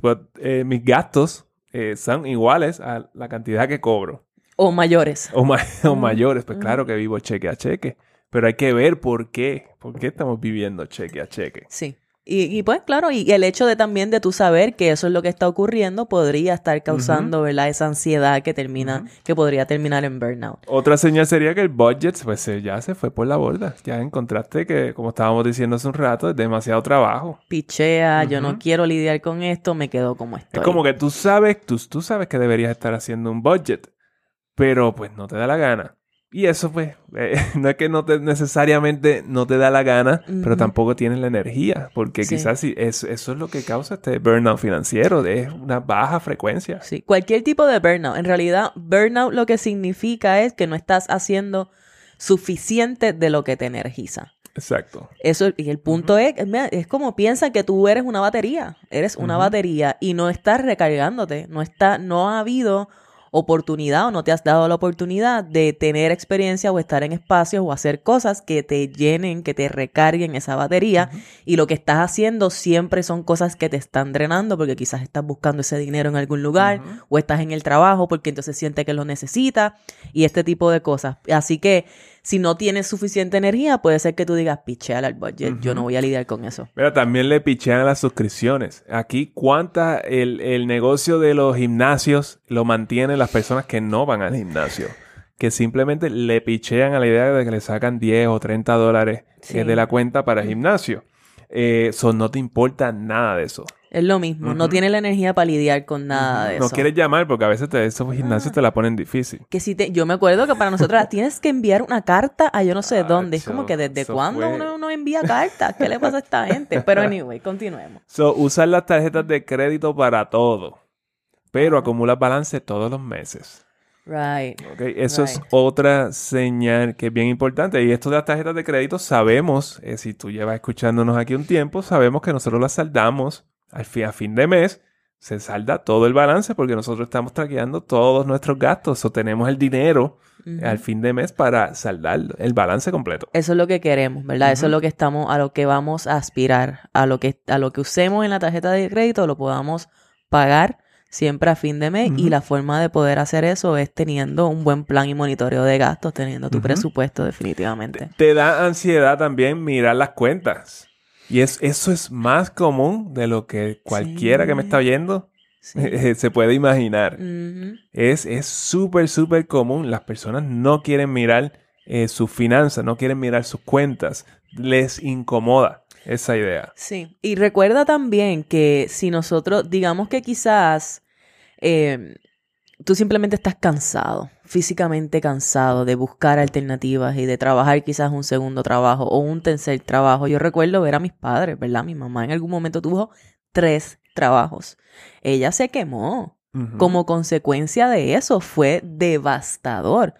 pues, eh, mis gastos eh, son iguales a la cantidad que cobro. O mayores. O, o mayores, pues claro que vivo cheque a cheque. Pero hay que ver por qué. ¿Por qué estamos viviendo cheque a cheque? Sí. Y, y, pues claro, y el hecho de también de tú saber que eso es lo que está ocurriendo podría estar causando, ¿verdad? Esa ansiedad que termina, que podría terminar en burnout. Otra señal sería que el budget pues ya se fue por la borda. Ya encontraste que, como estábamos diciendo hace un rato, es demasiado trabajo. Pichea, yo no quiero lidiar con esto, me quedo como estoy. Es como que tú sabes, tú, tú sabes que deberías estar haciendo un budget, pero pues no te da la gana. Y eso, pues, eh, no es que no te necesariamente no te da la gana, pero tampoco tienes la energía, porque quizás sí, eso, eso, es lo que causa este burnout financiero, de una baja frecuencia. Sí, cualquier tipo de burnout. En realidad, burnout lo que significa es que no estás haciendo suficiente de lo que te energiza. Exacto. Eso, y el punto es, es como piensa que tú eres una batería, eres una batería y no estás recargándote, no está, no ha habido oportunidad o no te has dado la oportunidad de tener experiencia o estar en espacios o hacer cosas que te llenen, que te recarguen esa batería y lo que estás haciendo siempre son cosas que te están drenando porque quizás estás buscando ese dinero en algún lugar o estás en el trabajo porque entonces siente que lo necesita y este tipo de cosas. Así que si no tienes suficiente energía, puede ser que tú digas, pichear al budget, yo no voy a lidiar con eso. Pero también le pichean las suscripciones. Aquí, ¿cuánta el, el negocio de los gimnasios lo mantienen las personas que no van al gimnasio? Que simplemente le pichean a la idea de que le sacan 10 o 30 dólares de la cuenta para el gimnasio. Eso eh, no te importa nada de eso. Es lo mismo, no tiene la energía para lidiar con nada de eso. No quieres llamar porque a veces esos gimnasios ah. te la ponen difícil. Que si te, yo me acuerdo que para nosotros tienes que enviar una carta a yo no sé dónde. Es como que desde cuándo uno no envía cartas. ¿Qué le pasa a esta gente? Pero anyway, continuemos. So, usar las tarjetas de crédito para todo. Pero acumulas balance todos los meses. Right. Okay, eso es otra señal que es bien importante. Y esto de las tarjetas de crédito, sabemos, eh, si tú llevas escuchándonos aquí un tiempo, sabemos que nosotros las saldamos al fin, a fin de mes se salda todo el balance porque nosotros estamos traqueando todos nuestros gastos o tenemos el dinero al fin de mes para saldar el balance completo. Eso es lo que queremos, ¿verdad? Eso es lo que estamos, a lo que vamos a aspirar, a lo que, a lo que usemos en la tarjeta de crédito lo podamos pagar siempre a fin de mes y la forma de poder hacer eso es teniendo un buen plan y monitoreo de gastos, teniendo tu presupuesto definitivamente. Te da ansiedad también mirar las cuentas. Y es, eso es más común de lo que cualquiera que me está oyendo se puede imaginar. Es súper, súper común. Las personas no quieren mirar eh, sus finanzas, no quieren mirar sus cuentas. Les incomoda esa idea. Sí. Y recuerda también que si nosotros, digamos que quizás eh, tú simplemente estás cansado, físicamente cansado de buscar alternativas y de trabajar quizás un segundo trabajo o un tercer trabajo. Yo recuerdo ver a mis padres, ¿verdad? Mi mamá en algún momento tuvo tres trabajos. Ella se quemó. Como consecuencia de eso fue devastador,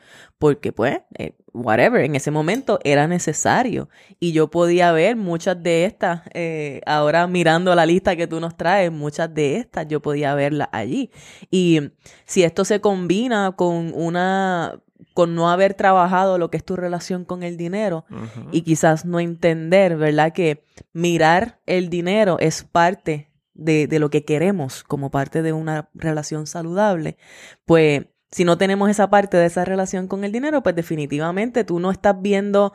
porque pues eh, whatever, en ese momento era necesario. Y yo podía ver muchas de estas, eh, ahora mirando la lista que tú nos traes, muchas de estas yo podía verlas allí. Y si esto se combina con una con no haber trabajado lo que es tu relación con el dinero y quizás no entender, ¿verdad? Que mirar el dinero es parte de, de, lo que queremos como parte de una relación saludable, pues si no tenemos esa parte de esa relación con el dinero, pues definitivamente tú no estás viendo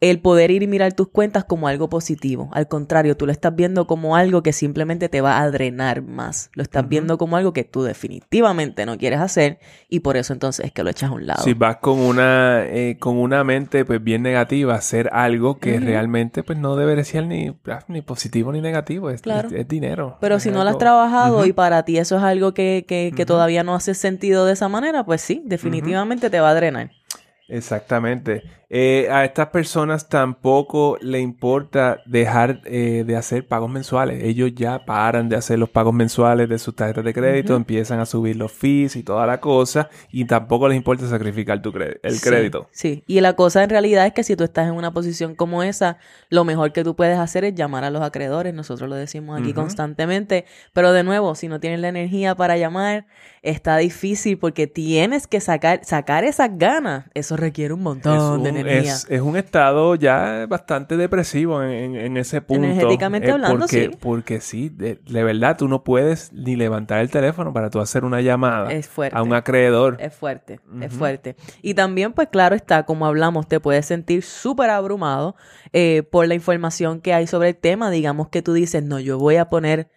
el poder ir y mirar tus cuentas como algo positivo. Al contrario, tú lo estás viendo como algo que simplemente te va a drenar más. Lo estás viendo como algo que tú definitivamente no quieres hacer y por eso entonces es que lo echas a un lado. Si vas con una, eh, con una mente pues bien negativa a hacer algo que realmente pues no debería ser ni, ah, ni positivo ni negativo, es, dinero. Pero si no lo has trabajado y para ti eso es algo que, que, que todavía no hace sentido de esa manera, pues sí, definitivamente te va a drenar. Exactamente. Eh, a estas personas tampoco le importa dejar eh, de hacer pagos mensuales. Ellos ya paran de hacer los pagos mensuales de sus tarjetas de crédito, empiezan a subir los fees y toda la cosa, y tampoco les importa sacrificar tu el crédito. Sí, y la cosa en realidad es que si tú estás en una posición como esa, lo mejor que tú puedes hacer es llamar a los acreedores. Nosotros lo decimos aquí constantemente, pero de nuevo, si no tienes la energía para llamar, está difícil porque tienes que sacar, sacar esas ganas. Eso requiere un montón de. Es, es un estado ya bastante depresivo en, en- en ese punto. Energéticamente Eh, hablando, porque, sí. Porque sí, de, de verdad, tú no puedes ni levantar el teléfono para tú hacer una llamada Es fuerte. a un acreedor. Es fuerte, es fuerte. Y también, pues claro está, como hablamos, te puedes sentir súper abrumado eh, por la información que hay sobre el tema. Digamos que tú dices, no, yo voy a poner,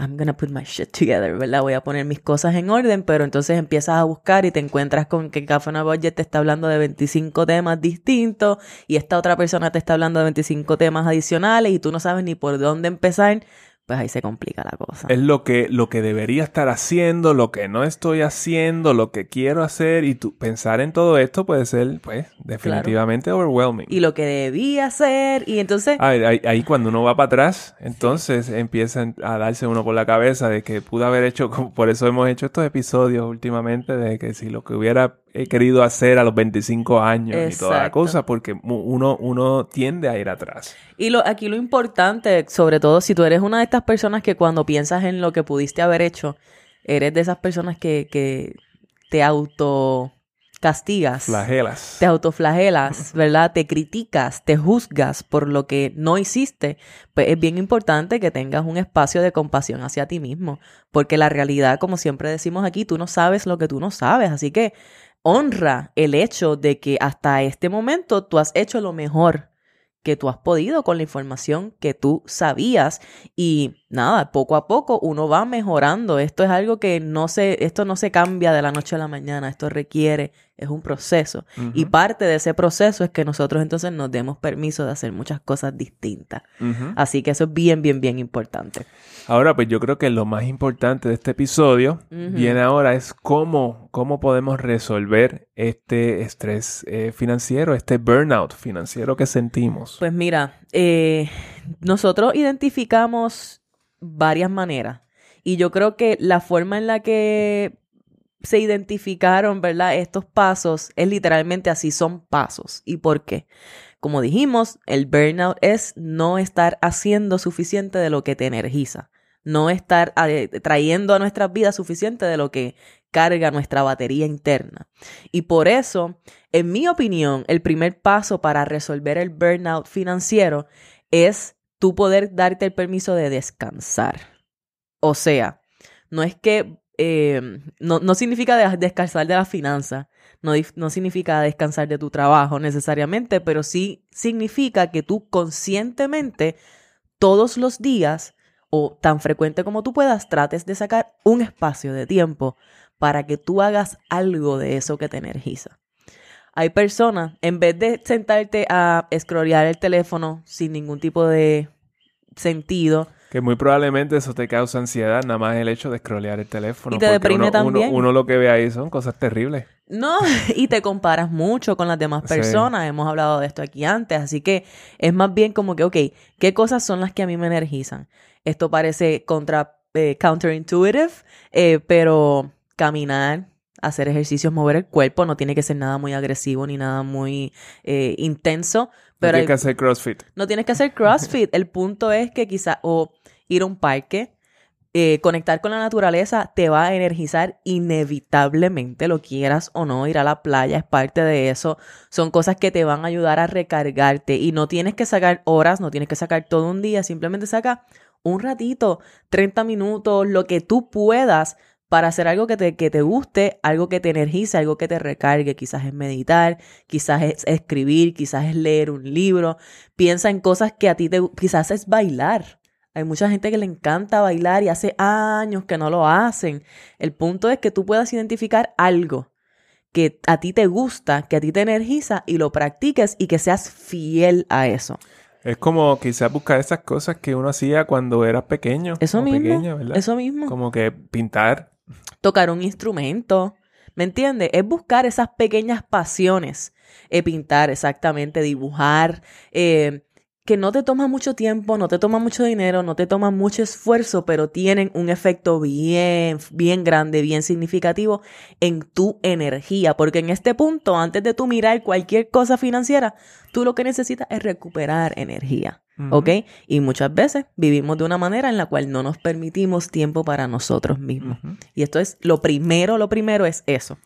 I'm gonna put my shit together, ¿verdad? Voy a poner mis cosas en orden, pero entonces empiezas a buscar y te encuentras con que Café Budget te está hablando de 25 temas distintos y esta otra persona te está hablando de 25 temas adicionales y tú no sabes ni por dónde empezar, pues ahí se complica la cosa. Es lo que, lo que debería estar haciendo, lo que no estoy haciendo, lo que quiero hacer. Y tú pensar en todo esto puede ser, pues, definitivamente overwhelming. Y lo que debía hacer, y entonces... Ahí, ahí- ahí cuando uno va para atrás, entonces empiezan a darse uno por la cabeza de que pudo haber hecho, por eso hemos hecho estos episodios últimamente, de que si lo que hubiera eh, querido hacer a los 25 años y toda la cosa, porque uno, uno tiende a ir atrás. Y lo, aquí lo importante, sobre todo si tú eres una de estas personas que cuando piensas en lo que pudiste haber hecho, eres de esas personas que, que te auto castigas, Flagelas. te autoflagelas, ¿verdad? Te criticas, te juzgas por lo que no hiciste, pues es bien importante que tengas un espacio de compasión hacia ti mismo, porque la realidad, como siempre decimos aquí, tú no sabes lo que tú no sabes, así que honra el hecho de que hasta este momento tú has hecho lo mejor que tú has podido con la información que tú sabías y nada, poco a poco uno va mejorando. Esto es algo que no se esto no se cambia de la noche a la mañana, esto requiere es un proceso y parte de ese proceso es que nosotros entonces nos demos permiso de hacer muchas cosas distintas. Así que eso es bien bien bien importante. Ahora, pues yo creo que lo más importante de este episodio Ujú. viene ahora es cómo, cómo podemos resolver este estrés eh, financiero, este burnout financiero que sentimos. Pues mira, eh, nosotros identificamos varias maneras y yo creo que la forma en la que se identificaron, ¿verdad? Estos pasos es literalmente así, son pasos. ¿Y por qué? Como dijimos, el burnout es no estar haciendo suficiente de lo que te energiza, no estar eh, trayendo a nuestras vidas suficiente de lo que carga nuestra batería interna. Y por eso, en mi opinión, el primer paso para resolver el burnout financiero es tú poder darte el permiso de descansar. O sea, no es que eh, no, no significa de- descansar de la finanza, no, no significa descansar de tu trabajo necesariamente, pero sí significa que tú conscientemente todos los días o tan frecuente como tú puedas trates de sacar un espacio de tiempo para que tú hagas algo de eso que te energiza. Hay personas, en vez de sentarte a scrollear el teléfono sin ningún tipo de sentido, Que muy probablemente eso te causa ansiedad, nada más el hecho de scrollear el teléfono. Y te deprime uno, también. Uno, lo que ve ahí son cosas terribles. No, y te comparas mucho con las demás Sí. personas. Hemos hablado de esto aquí antes, así que es más bien como que, ok, ¿qué cosas son las que a mí me energizan? Esto parece contra, eh, counterintuitive, eh, pero caminar, hacer ejercicios, mover el cuerpo, no tiene que ser nada muy agresivo ni nada muy eh, intenso, Pero hay hay- que hacer CrossFit. no tienes que hacer CrossFit. El punto es que quizá o ir a un parque, eh, conectar con la naturaleza te va a energizar inevitablemente, lo quieras o no. Ir a la playa es parte de eso. Son cosas que te van a ayudar a recargarte y no tienes que sacar horas, no tienes que sacar todo un día. Simplemente saca un ratito, 30 minutos, lo que tú puedas para hacer algo que te, que te guste, algo que te energice, algo que te recargue. Quizás es meditar, quizás es escribir, quizás es leer un libro. Piensa en cosas que a ti te quizás es bailar. Hay mucha gente que le encanta bailar y hace años que no lo hacen. El punto es que tú puedas identificar algo que a ti te gusta, que a ti te energiza y lo practiques y que seas fiel a eso. Es como quizás buscar esas cosas que uno hacía cuando era pequeño. Eso mismo. pequeña, ¿verdad? Eso mismo. Como que pintar. Tocar un instrumento. ¿Me entiendes? Es buscar esas pequeñas pasiones. Eh, pintar, exactamente, dibujar. eh, que no te toma mucho tiempo, no te toma mucho dinero, no te toma mucho esfuerzo, pero tienen un efecto bien, bien grande, bien significativo en tu energía. Porque en este punto, antes de tú mirar cualquier cosa financiera, tú lo que necesitas es recuperar energía. ¿Ok? Y muchas veces vivimos de una manera en la cual no nos permitimos tiempo para nosotros mismos. Y esto es lo primero, lo primero es eso.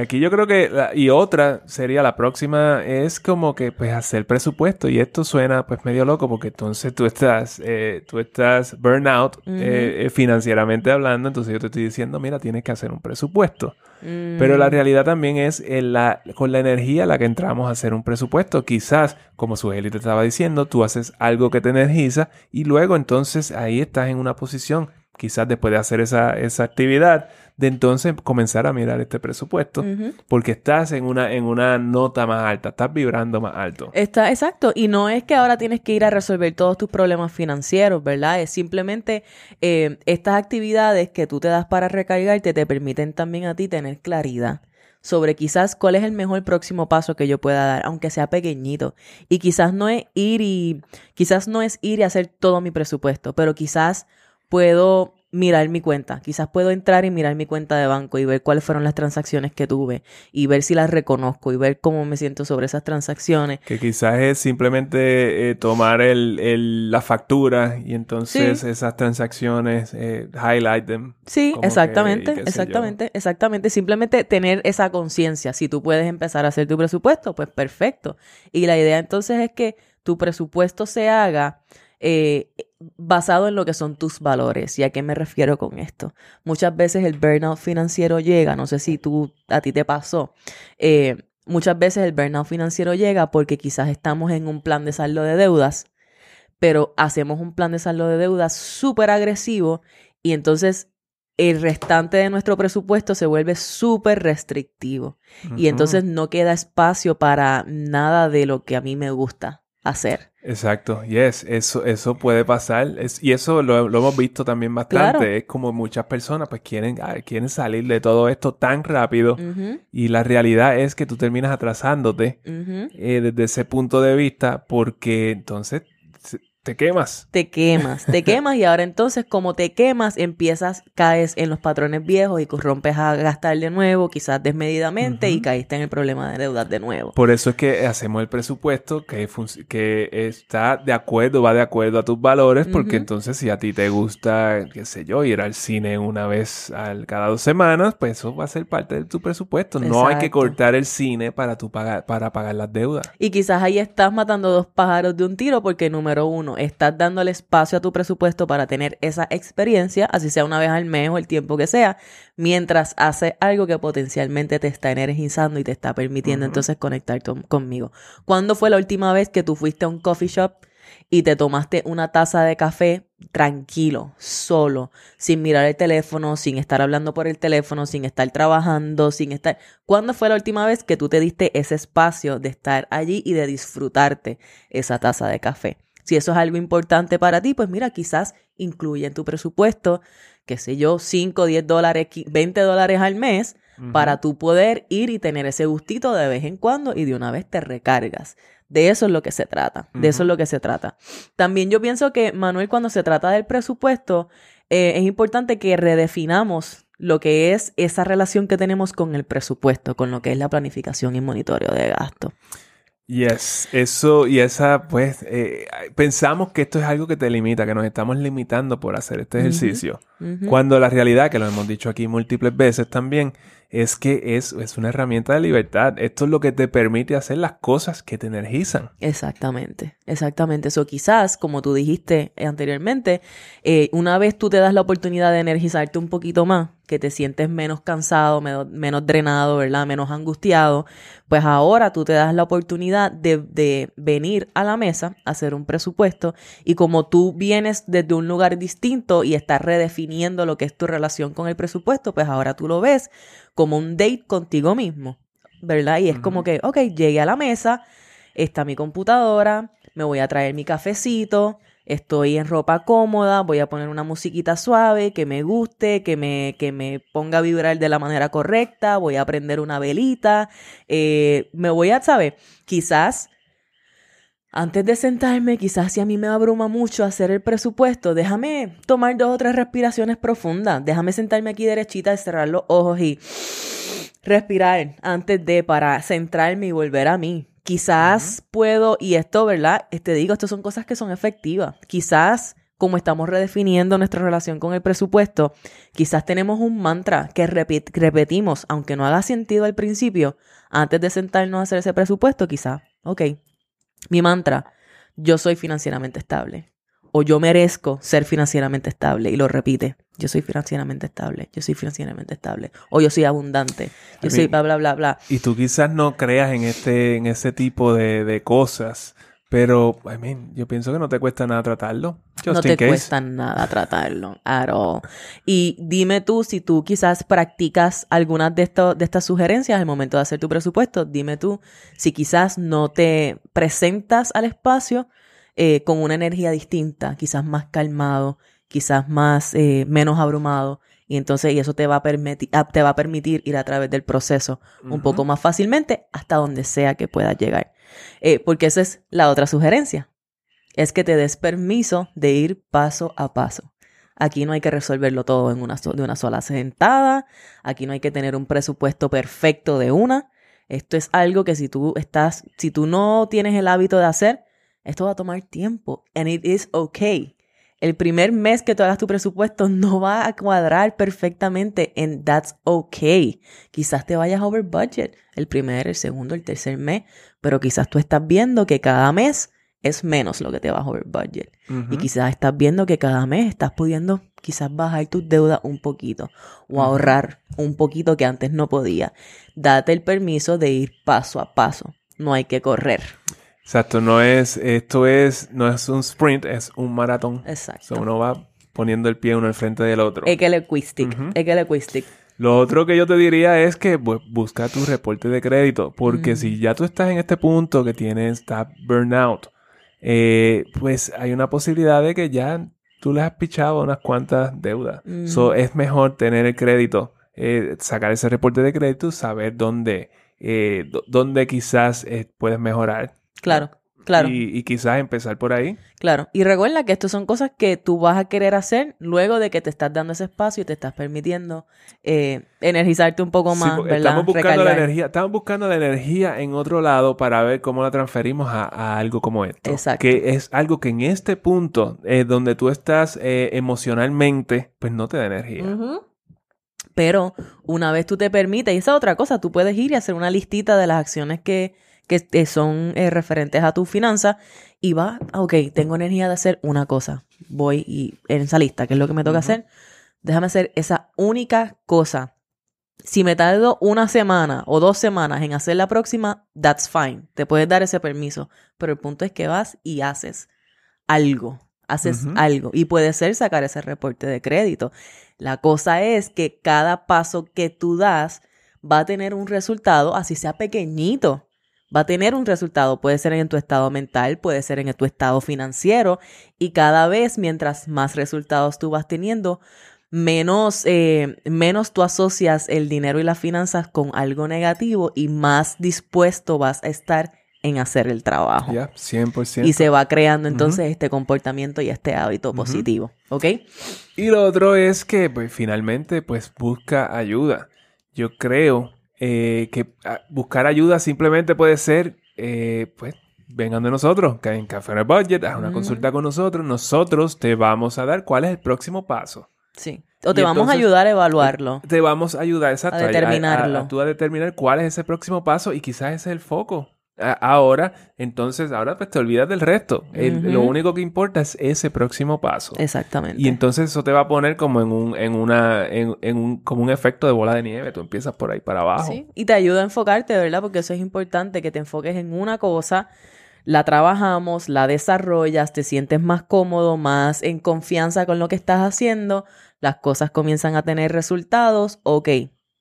Aquí yo creo que, la- y otra sería la próxima, es como que pues hacer presupuesto. Y esto suena pues medio loco porque entonces tú estás, eh, tú estás burnout eh, eh, financieramente hablando. Entonces yo te estoy diciendo, mira, tienes que hacer un presupuesto. Mm, Pero la realidad también es en la, con la energía a la que entramos a hacer un presupuesto. Quizás, como su te estaba diciendo, tú haces algo que te energiza y luego entonces ahí estás en una posición, quizás después de hacer esa, esa actividad, de entonces comenzar a mirar este presupuesto porque estás en una, en una nota más alta, estás vibrando más alto. Está exacto. Y no es que ahora tienes que ir a resolver todos tus problemas financieros, ¿verdad? Es simplemente eh, estas actividades que tú te das para recargarte te permiten también a ti tener claridad sobre quizás cuál es el mejor próximo paso que yo pueda dar, aunque sea pequeñito. Y quizás no es ir y quizás no es ir y hacer todo mi presupuesto, pero quizás puedo mirar mi cuenta. Quizás puedo entrar y mirar mi cuenta de banco y ver cuáles fueron las transacciones que tuve y ver si las reconozco y ver cómo me siento sobre esas transacciones. Que quizás es simplemente eh, tomar el, el- la factura y entonces Sí. esas transacciones, eh, highlight them. Sí, que, exactamente, exactamente, exactamente. Simplemente tener esa conciencia. Si tú puedes empezar a hacer tu presupuesto, pues perfecto. Y la idea entonces es que tu presupuesto se haga eh, basado en lo que son tus valores. ¿Y a qué me refiero con esto? Muchas veces el burnout financiero llega, no sé si tú, a ti te pasó. eh, muchas veces el burnout financiero llega porque quizás estamos en un plan de saldo de deudas, pero hacemos un plan de saldo de deudas súper agresivo y entonces el restante de nuestro presupuesto se vuelve súper restrictivo y entonces no queda espacio para nada de lo que a mí me gusta hacer. Exacto, yes, eso, eso puede pasar es- y eso lo, lo hemos visto también bastante. Claro. Es como muchas personas pues quieren, ah, quieren salir de todo esto tan rápido y la realidad es que tú terminas atrasándote ujú. eh, desde ese punto de vista porque entonces te quemas. Te quemas, te quemas y ahora entonces como te quemas empiezas, caes en los patrones viejos y rompes a gastar de nuevo, quizás desmedidamente y caíste en el problema de deudas de nuevo. Por eso es que hacemos el presupuesto que, que está de acuerdo, va de acuerdo a tus valores, porque entonces si a ti te gusta, qué sé yo, ir al cine una vez al, cada dos semanas, pues eso va a ser parte de tu presupuesto. No hay que cortar el cine para, tu pagar, para pagar las deudas. Y quizás ahí estás matando dos pájaros de un tiro porque número uno, estás dándole espacio a tu presupuesto para tener esa experiencia, así sea una vez al mes o el tiempo que sea, mientras haces algo que potencialmente te está energizando y te está permitiendo entonces conectar conmigo. ¿Cuándo fue la última vez que tú fuiste a un coffee shop y te tomaste una taza de café tranquilo, solo, sin mirar el teléfono, sin estar hablando por el teléfono, sin estar trabajando, sin estar... ¿Cuándo fue la última vez que tú te diste ese espacio de estar allí y de disfrutarte esa taza de café? Si eso es algo importante para ti, pues mira, quizás incluye en tu presupuesto, qué sé yo, 5, 10 dólares, qui- 20 dólares al mes para tú poder ir y tener ese gustito de vez en cuando y de una vez te recargas. De eso es lo que se trata, de eso es lo que se trata. También yo pienso que, Manuel, cuando se trata del presupuesto, eh, es importante que redefinamos lo que es esa relación que tenemos con el presupuesto, con lo que es la planificación y monitoreo de gasto. Yes, eso y esa, pues, eh, pensamos que esto es algo que te limita, que nos estamos limitando por hacer este ejercicio. Cuando la realidad, que lo hemos dicho aquí múltiples veces también, es que es, es una herramienta de libertad. Esto es lo que te permite hacer las cosas que te energizan. Exactamente, exactamente. Eso quizás, como tú dijiste anteriormente, eh, una vez tú te das la oportunidad de energizarte un poquito más, que te sientes menos cansado, menos, menos drenado, ¿verdad? Menos angustiado, pues ahora tú te das la oportunidad de, de venir a la mesa, a hacer un presupuesto y como tú vienes desde un lugar distinto y estás redefiniendo lo que es tu relación con el presupuesto, pues ahora tú lo ves como un date contigo mismo, ¿verdad? Y es como que, ok, llegué a la mesa, está mi computadora, me voy a traer mi cafecito, estoy en ropa cómoda, voy a poner una musiquita suave que me guste, que me, que me ponga a vibrar de la manera correcta, voy a prender una velita, eh, me voy a, ¿sabes? Quizás antes de sentarme, quizás si a mí me abruma mucho hacer el presupuesto, déjame tomar dos o tres respiraciones profundas, déjame sentarme aquí derechita cerrar los ojos y respirar antes de para centrarme y volver a mí. Quizás puedo, y esto, ¿verdad? Te digo, esto son cosas que son efectivas. Quizás como estamos redefiniendo nuestra relación con el presupuesto, quizás tenemos un mantra que repetimos, aunque no haga sentido al principio, antes de sentarnos a hacer ese presupuesto, quizás, ok, mi mantra, yo soy financieramente estable o yo merezco ser financieramente estable y lo repite. Yo soy financieramente estable, yo soy financieramente estable, o yo soy abundante, yo soy bla, bla, bla, bla. Y tú quizás no creas en este, en ese tipo de, de cosas, pero, I mean, yo pienso que no te cuesta nada tratarlo. no te cuesta nada tratarlo, at all. Y dime tú, si tú quizás practicas algunas de, de estas sugerencias al momento de hacer tu presupuesto, dime tú si quizás no te presentas al espacio eh, con una energía distinta, quizás más calmado, quizás más eh, menos abrumado. Y entonces, y eso te va a permitir, ah, te va a permitir ir a través del proceso un poco más fácilmente hasta donde sea que puedas llegar. Eh, porque esa es la otra sugerencia. Es que te des permiso de ir paso a paso. Aquí no hay que resolverlo todo en una de una sola sentada. Aquí no hay que tener un presupuesto perfecto de una. Esto es algo que si tú estás, si tú no tienes el hábito de hacer, esto va a tomar tiempo. And it is okay. El primer mes que tú hagas tu presupuesto no va a cuadrar perfectamente and that's okay. Quizás te vayas over budget el primer, el segundo, el tercer mes, pero quizás tú estás viendo que cada mes es menos lo que te vas over budget. Y quizás estás viendo que cada mes estás pudiendo quizás bajar tus deudas un poquito o ahorrar un poquito que antes no podía. Date el permiso de ir paso a paso. No hay que correr. Exacto, no es, esto es, no es un sprint, es un maratón. Exacto. uno va poniendo el pie uno al frente del otro. Es que es equistic. Lo otro que yo te diría es que pues, busca tu reporte de crédito, porque si ya tú estás en este punto que tienes, está burnout, eh, pues hay una posibilidad de que ya tú le has pichado unas cuantas deudas. So, es mejor tener el crédito, eh, sacar ese reporte de crédito, saber dónde, eh, dónde quizás puedes mejorar Claro, claro. Y, quizás empezar por ahí. Claro. Y recuerda que esto son cosas que tú vas a querer hacer luego de que te estás dando ese espacio y te estás permitiendo eh, energizarte un poco más, ¿verdad? Estamos buscando la energía, estamos buscando la energía en otro lado para ver cómo la transferimos a, algo como esto. Exacto. Que es algo que en este punto, eh, donde tú estás eh, emocionalmente, pues no te da energía. Pero una vez tú te permites, y esa otra cosa, tú puedes ir y hacer una listita de las acciones que que son eh, referentes a tu finanza y va, ok, tengo energía de hacer una cosa, voy y en esa lista, ¿qué es lo que me toca hacer? Déjame hacer esa única cosa. Si me tardo una semana o dos semanas en hacer la próxima, that's fine, te puedes dar ese permiso, pero el punto es que vas y haces algo, haces algo. Y puede ser sacar ese reporte de crédito. La cosa es que cada paso que tú das va a tener un resultado, así sea pequeñito va a tener un resultado. Puede ser en tu estado mental, puede ser en tu estado financiero. Y cada vez, mientras más resultados tú vas teniendo, menos, eh, menos tú asocias el dinero y las finanzas con algo negativo y más dispuesto vas a estar en hacer el trabajo. Ya, 100%. Y se va creando entonces este comportamiento y este hábito positivo, ¿ok? Y lo otro es que, pues, finalmente, pues, busca ayuda. Yo creo eh, que ah, buscar ayuda simplemente puede ser, eh, pues, vengan de nosotros, que en Café en Budget, haz una consulta con nosotros, nosotros te vamos a dar cuál es el próximo paso. Sí. O te vamos a ayudar a evaluarlo. Te vamos a ayudar, exacto. A determinarlo. A, tú a determinar cuál es ese próximo paso y quizás ese es el foco ahora, entonces, ahora pues te olvidas del resto. lo único que importa es ese próximo paso. Exactamente. Y entonces eso te va a poner como en un, en una, en, un, como un efecto de bola de nieve. Tú empiezas por ahí para abajo. Sí, y te ayuda a enfocarte, ¿verdad? Porque eso es importante, que te enfoques en una cosa, la trabajamos, la desarrollas, te sientes más cómodo, más en confianza con lo que estás haciendo, las cosas comienzan a tener resultados, ok,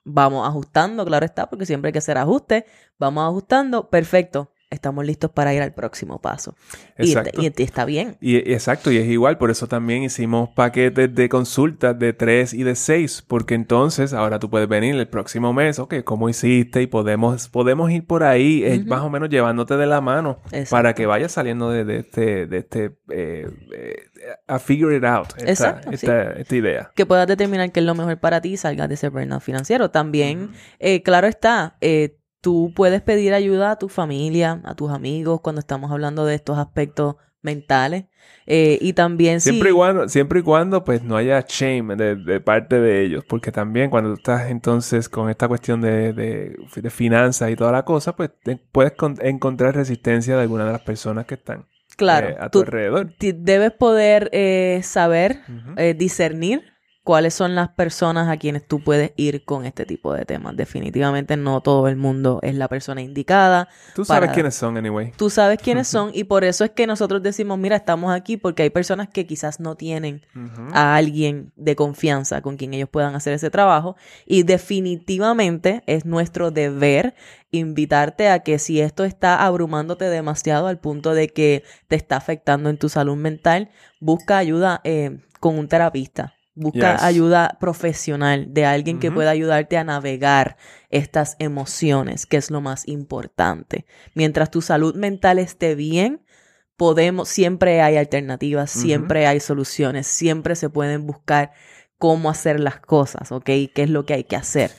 Vamos ajustando, claro está, porque siempre hay que hacer ajustes. Vamos ajustando, perfecto. Estamos listos para ir al próximo paso. Exacto. Y, está bien. Y, exacto, y es igual, por eso también hicimos paquetes de consultas de 3 y de 6, porque entonces ahora tú puedes venir el próximo mes, ok, ¿cómo hiciste? Y podemos, podemos ir por ahí, eh, más o menos llevándote de la mano para que vayas saliendo de, este, de este eh, eh, a figure it out. Esta, esta, idea. Que puedas determinar qué es lo mejor para ti y salgas de ese burnout financiero. También, eh, claro está, eh, tú puedes pedir ayuda a tu familia, a tus amigos, cuando estamos hablando de estos aspectos mentales. Eh, y también Siempre, sí, y cuando, siempre y cuando pues no haya shame de, de parte de ellos, porque también cuando estás entonces con esta cuestión de, de, de finanzas y toda la cosa, pues te- puedes con- encontrar resistencia de alguna de las personas que están claro, eh, a tu tú alrededor. debes poder eh, saber, eh, discernir cuáles son las personas a quienes tú puedes ir con este tipo de temas. Definitivamente no todo el mundo es la persona indicada. Tú sabes para- quiénes son, anyway. Tú sabes quiénes son y por eso es que nosotros decimos, mira, estamos aquí porque hay personas que quizás no tienen a alguien de confianza con quien ellos puedan hacer ese trabajo y definitivamente es nuestro deber invitarte a que si esto está abrumándote demasiado al punto de que te está afectando en tu salud mental, busca ayuda eh, con un terapista. Busca Yes. ayuda profesional de alguien que pueda ayudarte a navegar estas emociones, que es lo más importante. Mientras tu salud mental esté bien, podemos, siempre hay alternativas, siempre hay soluciones, siempre se pueden buscar cómo hacer las cosas, ¿ok? ¿Qué es lo que hay que hacer?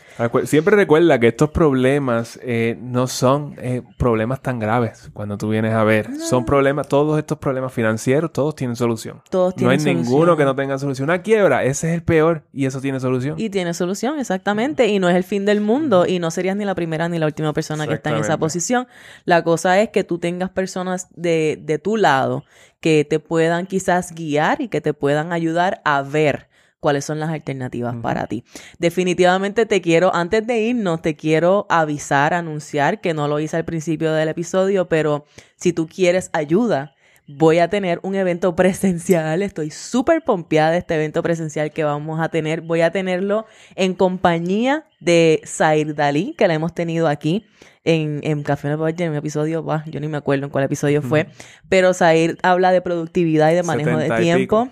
Siempre recuerda que estos problemas eh, no son eh, problemas tan graves cuando tú vienes a ver. Son problemas, todos estos problemas financieros, todos tienen solución. Todos No tienen hay solución. ninguno que no tenga solución. Una quiebra, ese es el peor y eso tiene solución. Y tiene solución, exactamente. Y no es el fin del mundo. Y no serías ni la primera ni la última persona que está en esa posición. La cosa es que tú tengas personas de, de tu lado que te puedan quizás guiar y que te puedan ayudar a ver cuáles son las alternativas para ti. Definitivamente te quiero, antes de irnos, te quiero avisar, anunciar, que no lo hice al principio del episodio, pero si tú quieres ayuda, voy a tener un evento presencial. Estoy súper pompeada de este evento presencial que vamos a tener. Voy a tenerlo en compañía de Zair Dalí, que la hemos tenido aquí en, en Café en el en un episodio, bah, yo ni me acuerdo en cuál episodio fue, pero Zair habla de productividad y de manejo de 70 y tiempo.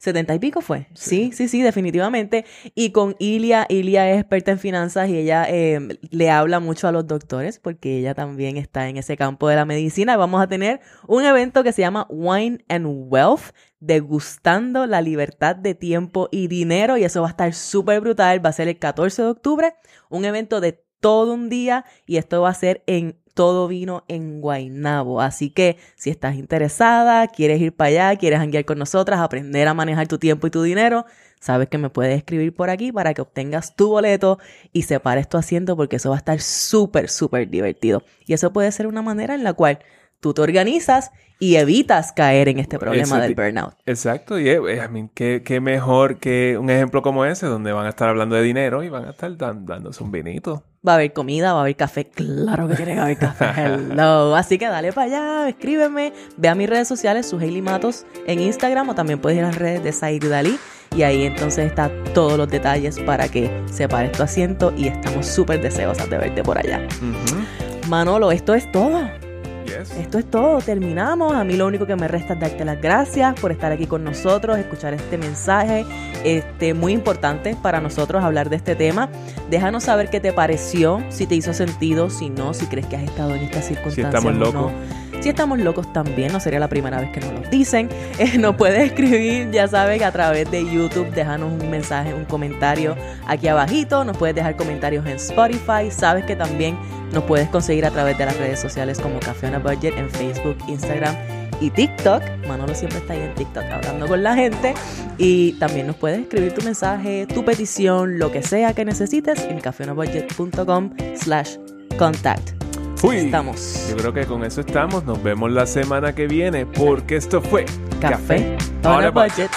Ujú. ¿70 y pico fue? Sí. sí, sí, definitivamente. Y con Ilia, Ilia es experta en finanzas y ella eh, le habla mucho a los doctores porque ella también está en ese campo de la medicina. Vamos a tener un evento que se llama Wine and Wealth, degustando la libertad de tiempo y dinero y eso va a estar súper brutal. Va a ser el 14 de octubre, un evento de todo un día y esto va a ser en todo vino en Guaynabo. Así que si estás interesada, quieres ir para allá, quieres hanguear con nosotras, aprender a manejar tu tiempo y tu dinero, sabes que me puedes escribir por aquí para que obtengas tu boleto y separes tu asiento porque eso va a estar súper, súper divertido. Y eso puede ser una manera en la cual tú te organizas y evitas caer en este problema del burnout. Exacto, y eh, I mean, ¿qué, qué mejor que un ejemplo como ese, donde van a estar hablando de dinero y van a estar dan- dándose un vinito. Va a haber comida, va a haber café. Claro que tiene que haber café. Hello. Así que dale para allá, escríbeme. Ve a mis redes sociales, su Hailey Matos en Instagram o también puedes ir a las redes de Said Dalí. Y ahí entonces está todos los detalles para que separes tu asiento y estamos súper deseosas de verte por allá. Manolo, esto es todo. Yes. Esto es todo, terminamos. A mí lo único que me resta es darte las gracias por estar aquí con nosotros, escuchar este mensaje, este muy importante para nosotros hablar de este tema. Déjanos saber qué te pareció, si te hizo sentido, si no, si crees que has estado en esta Si circunstancia. estamos o no. Si estamos locos también, no sería la primera vez que nos lo dicen. Eh, nos puedes escribir, ya sabes, a través de YouTube, déjanos un mensaje, un comentario aquí abajito. Nos puedes dejar comentarios en Spotify. Sabes que también nos puedes conseguir a través de las redes sociales como Café Budget en Facebook, Instagram y TikTok. Manolo siempre está ahí en TikTok hablando con la gente. Y también nos puedes escribir tu mensaje, tu petición, lo que sea que necesites en cafeonabudget.com slash contact. Uy, Estamos. Yo creo que con eso estamos. Nos vemos la semana que viene porque esto fue Café on a Budget.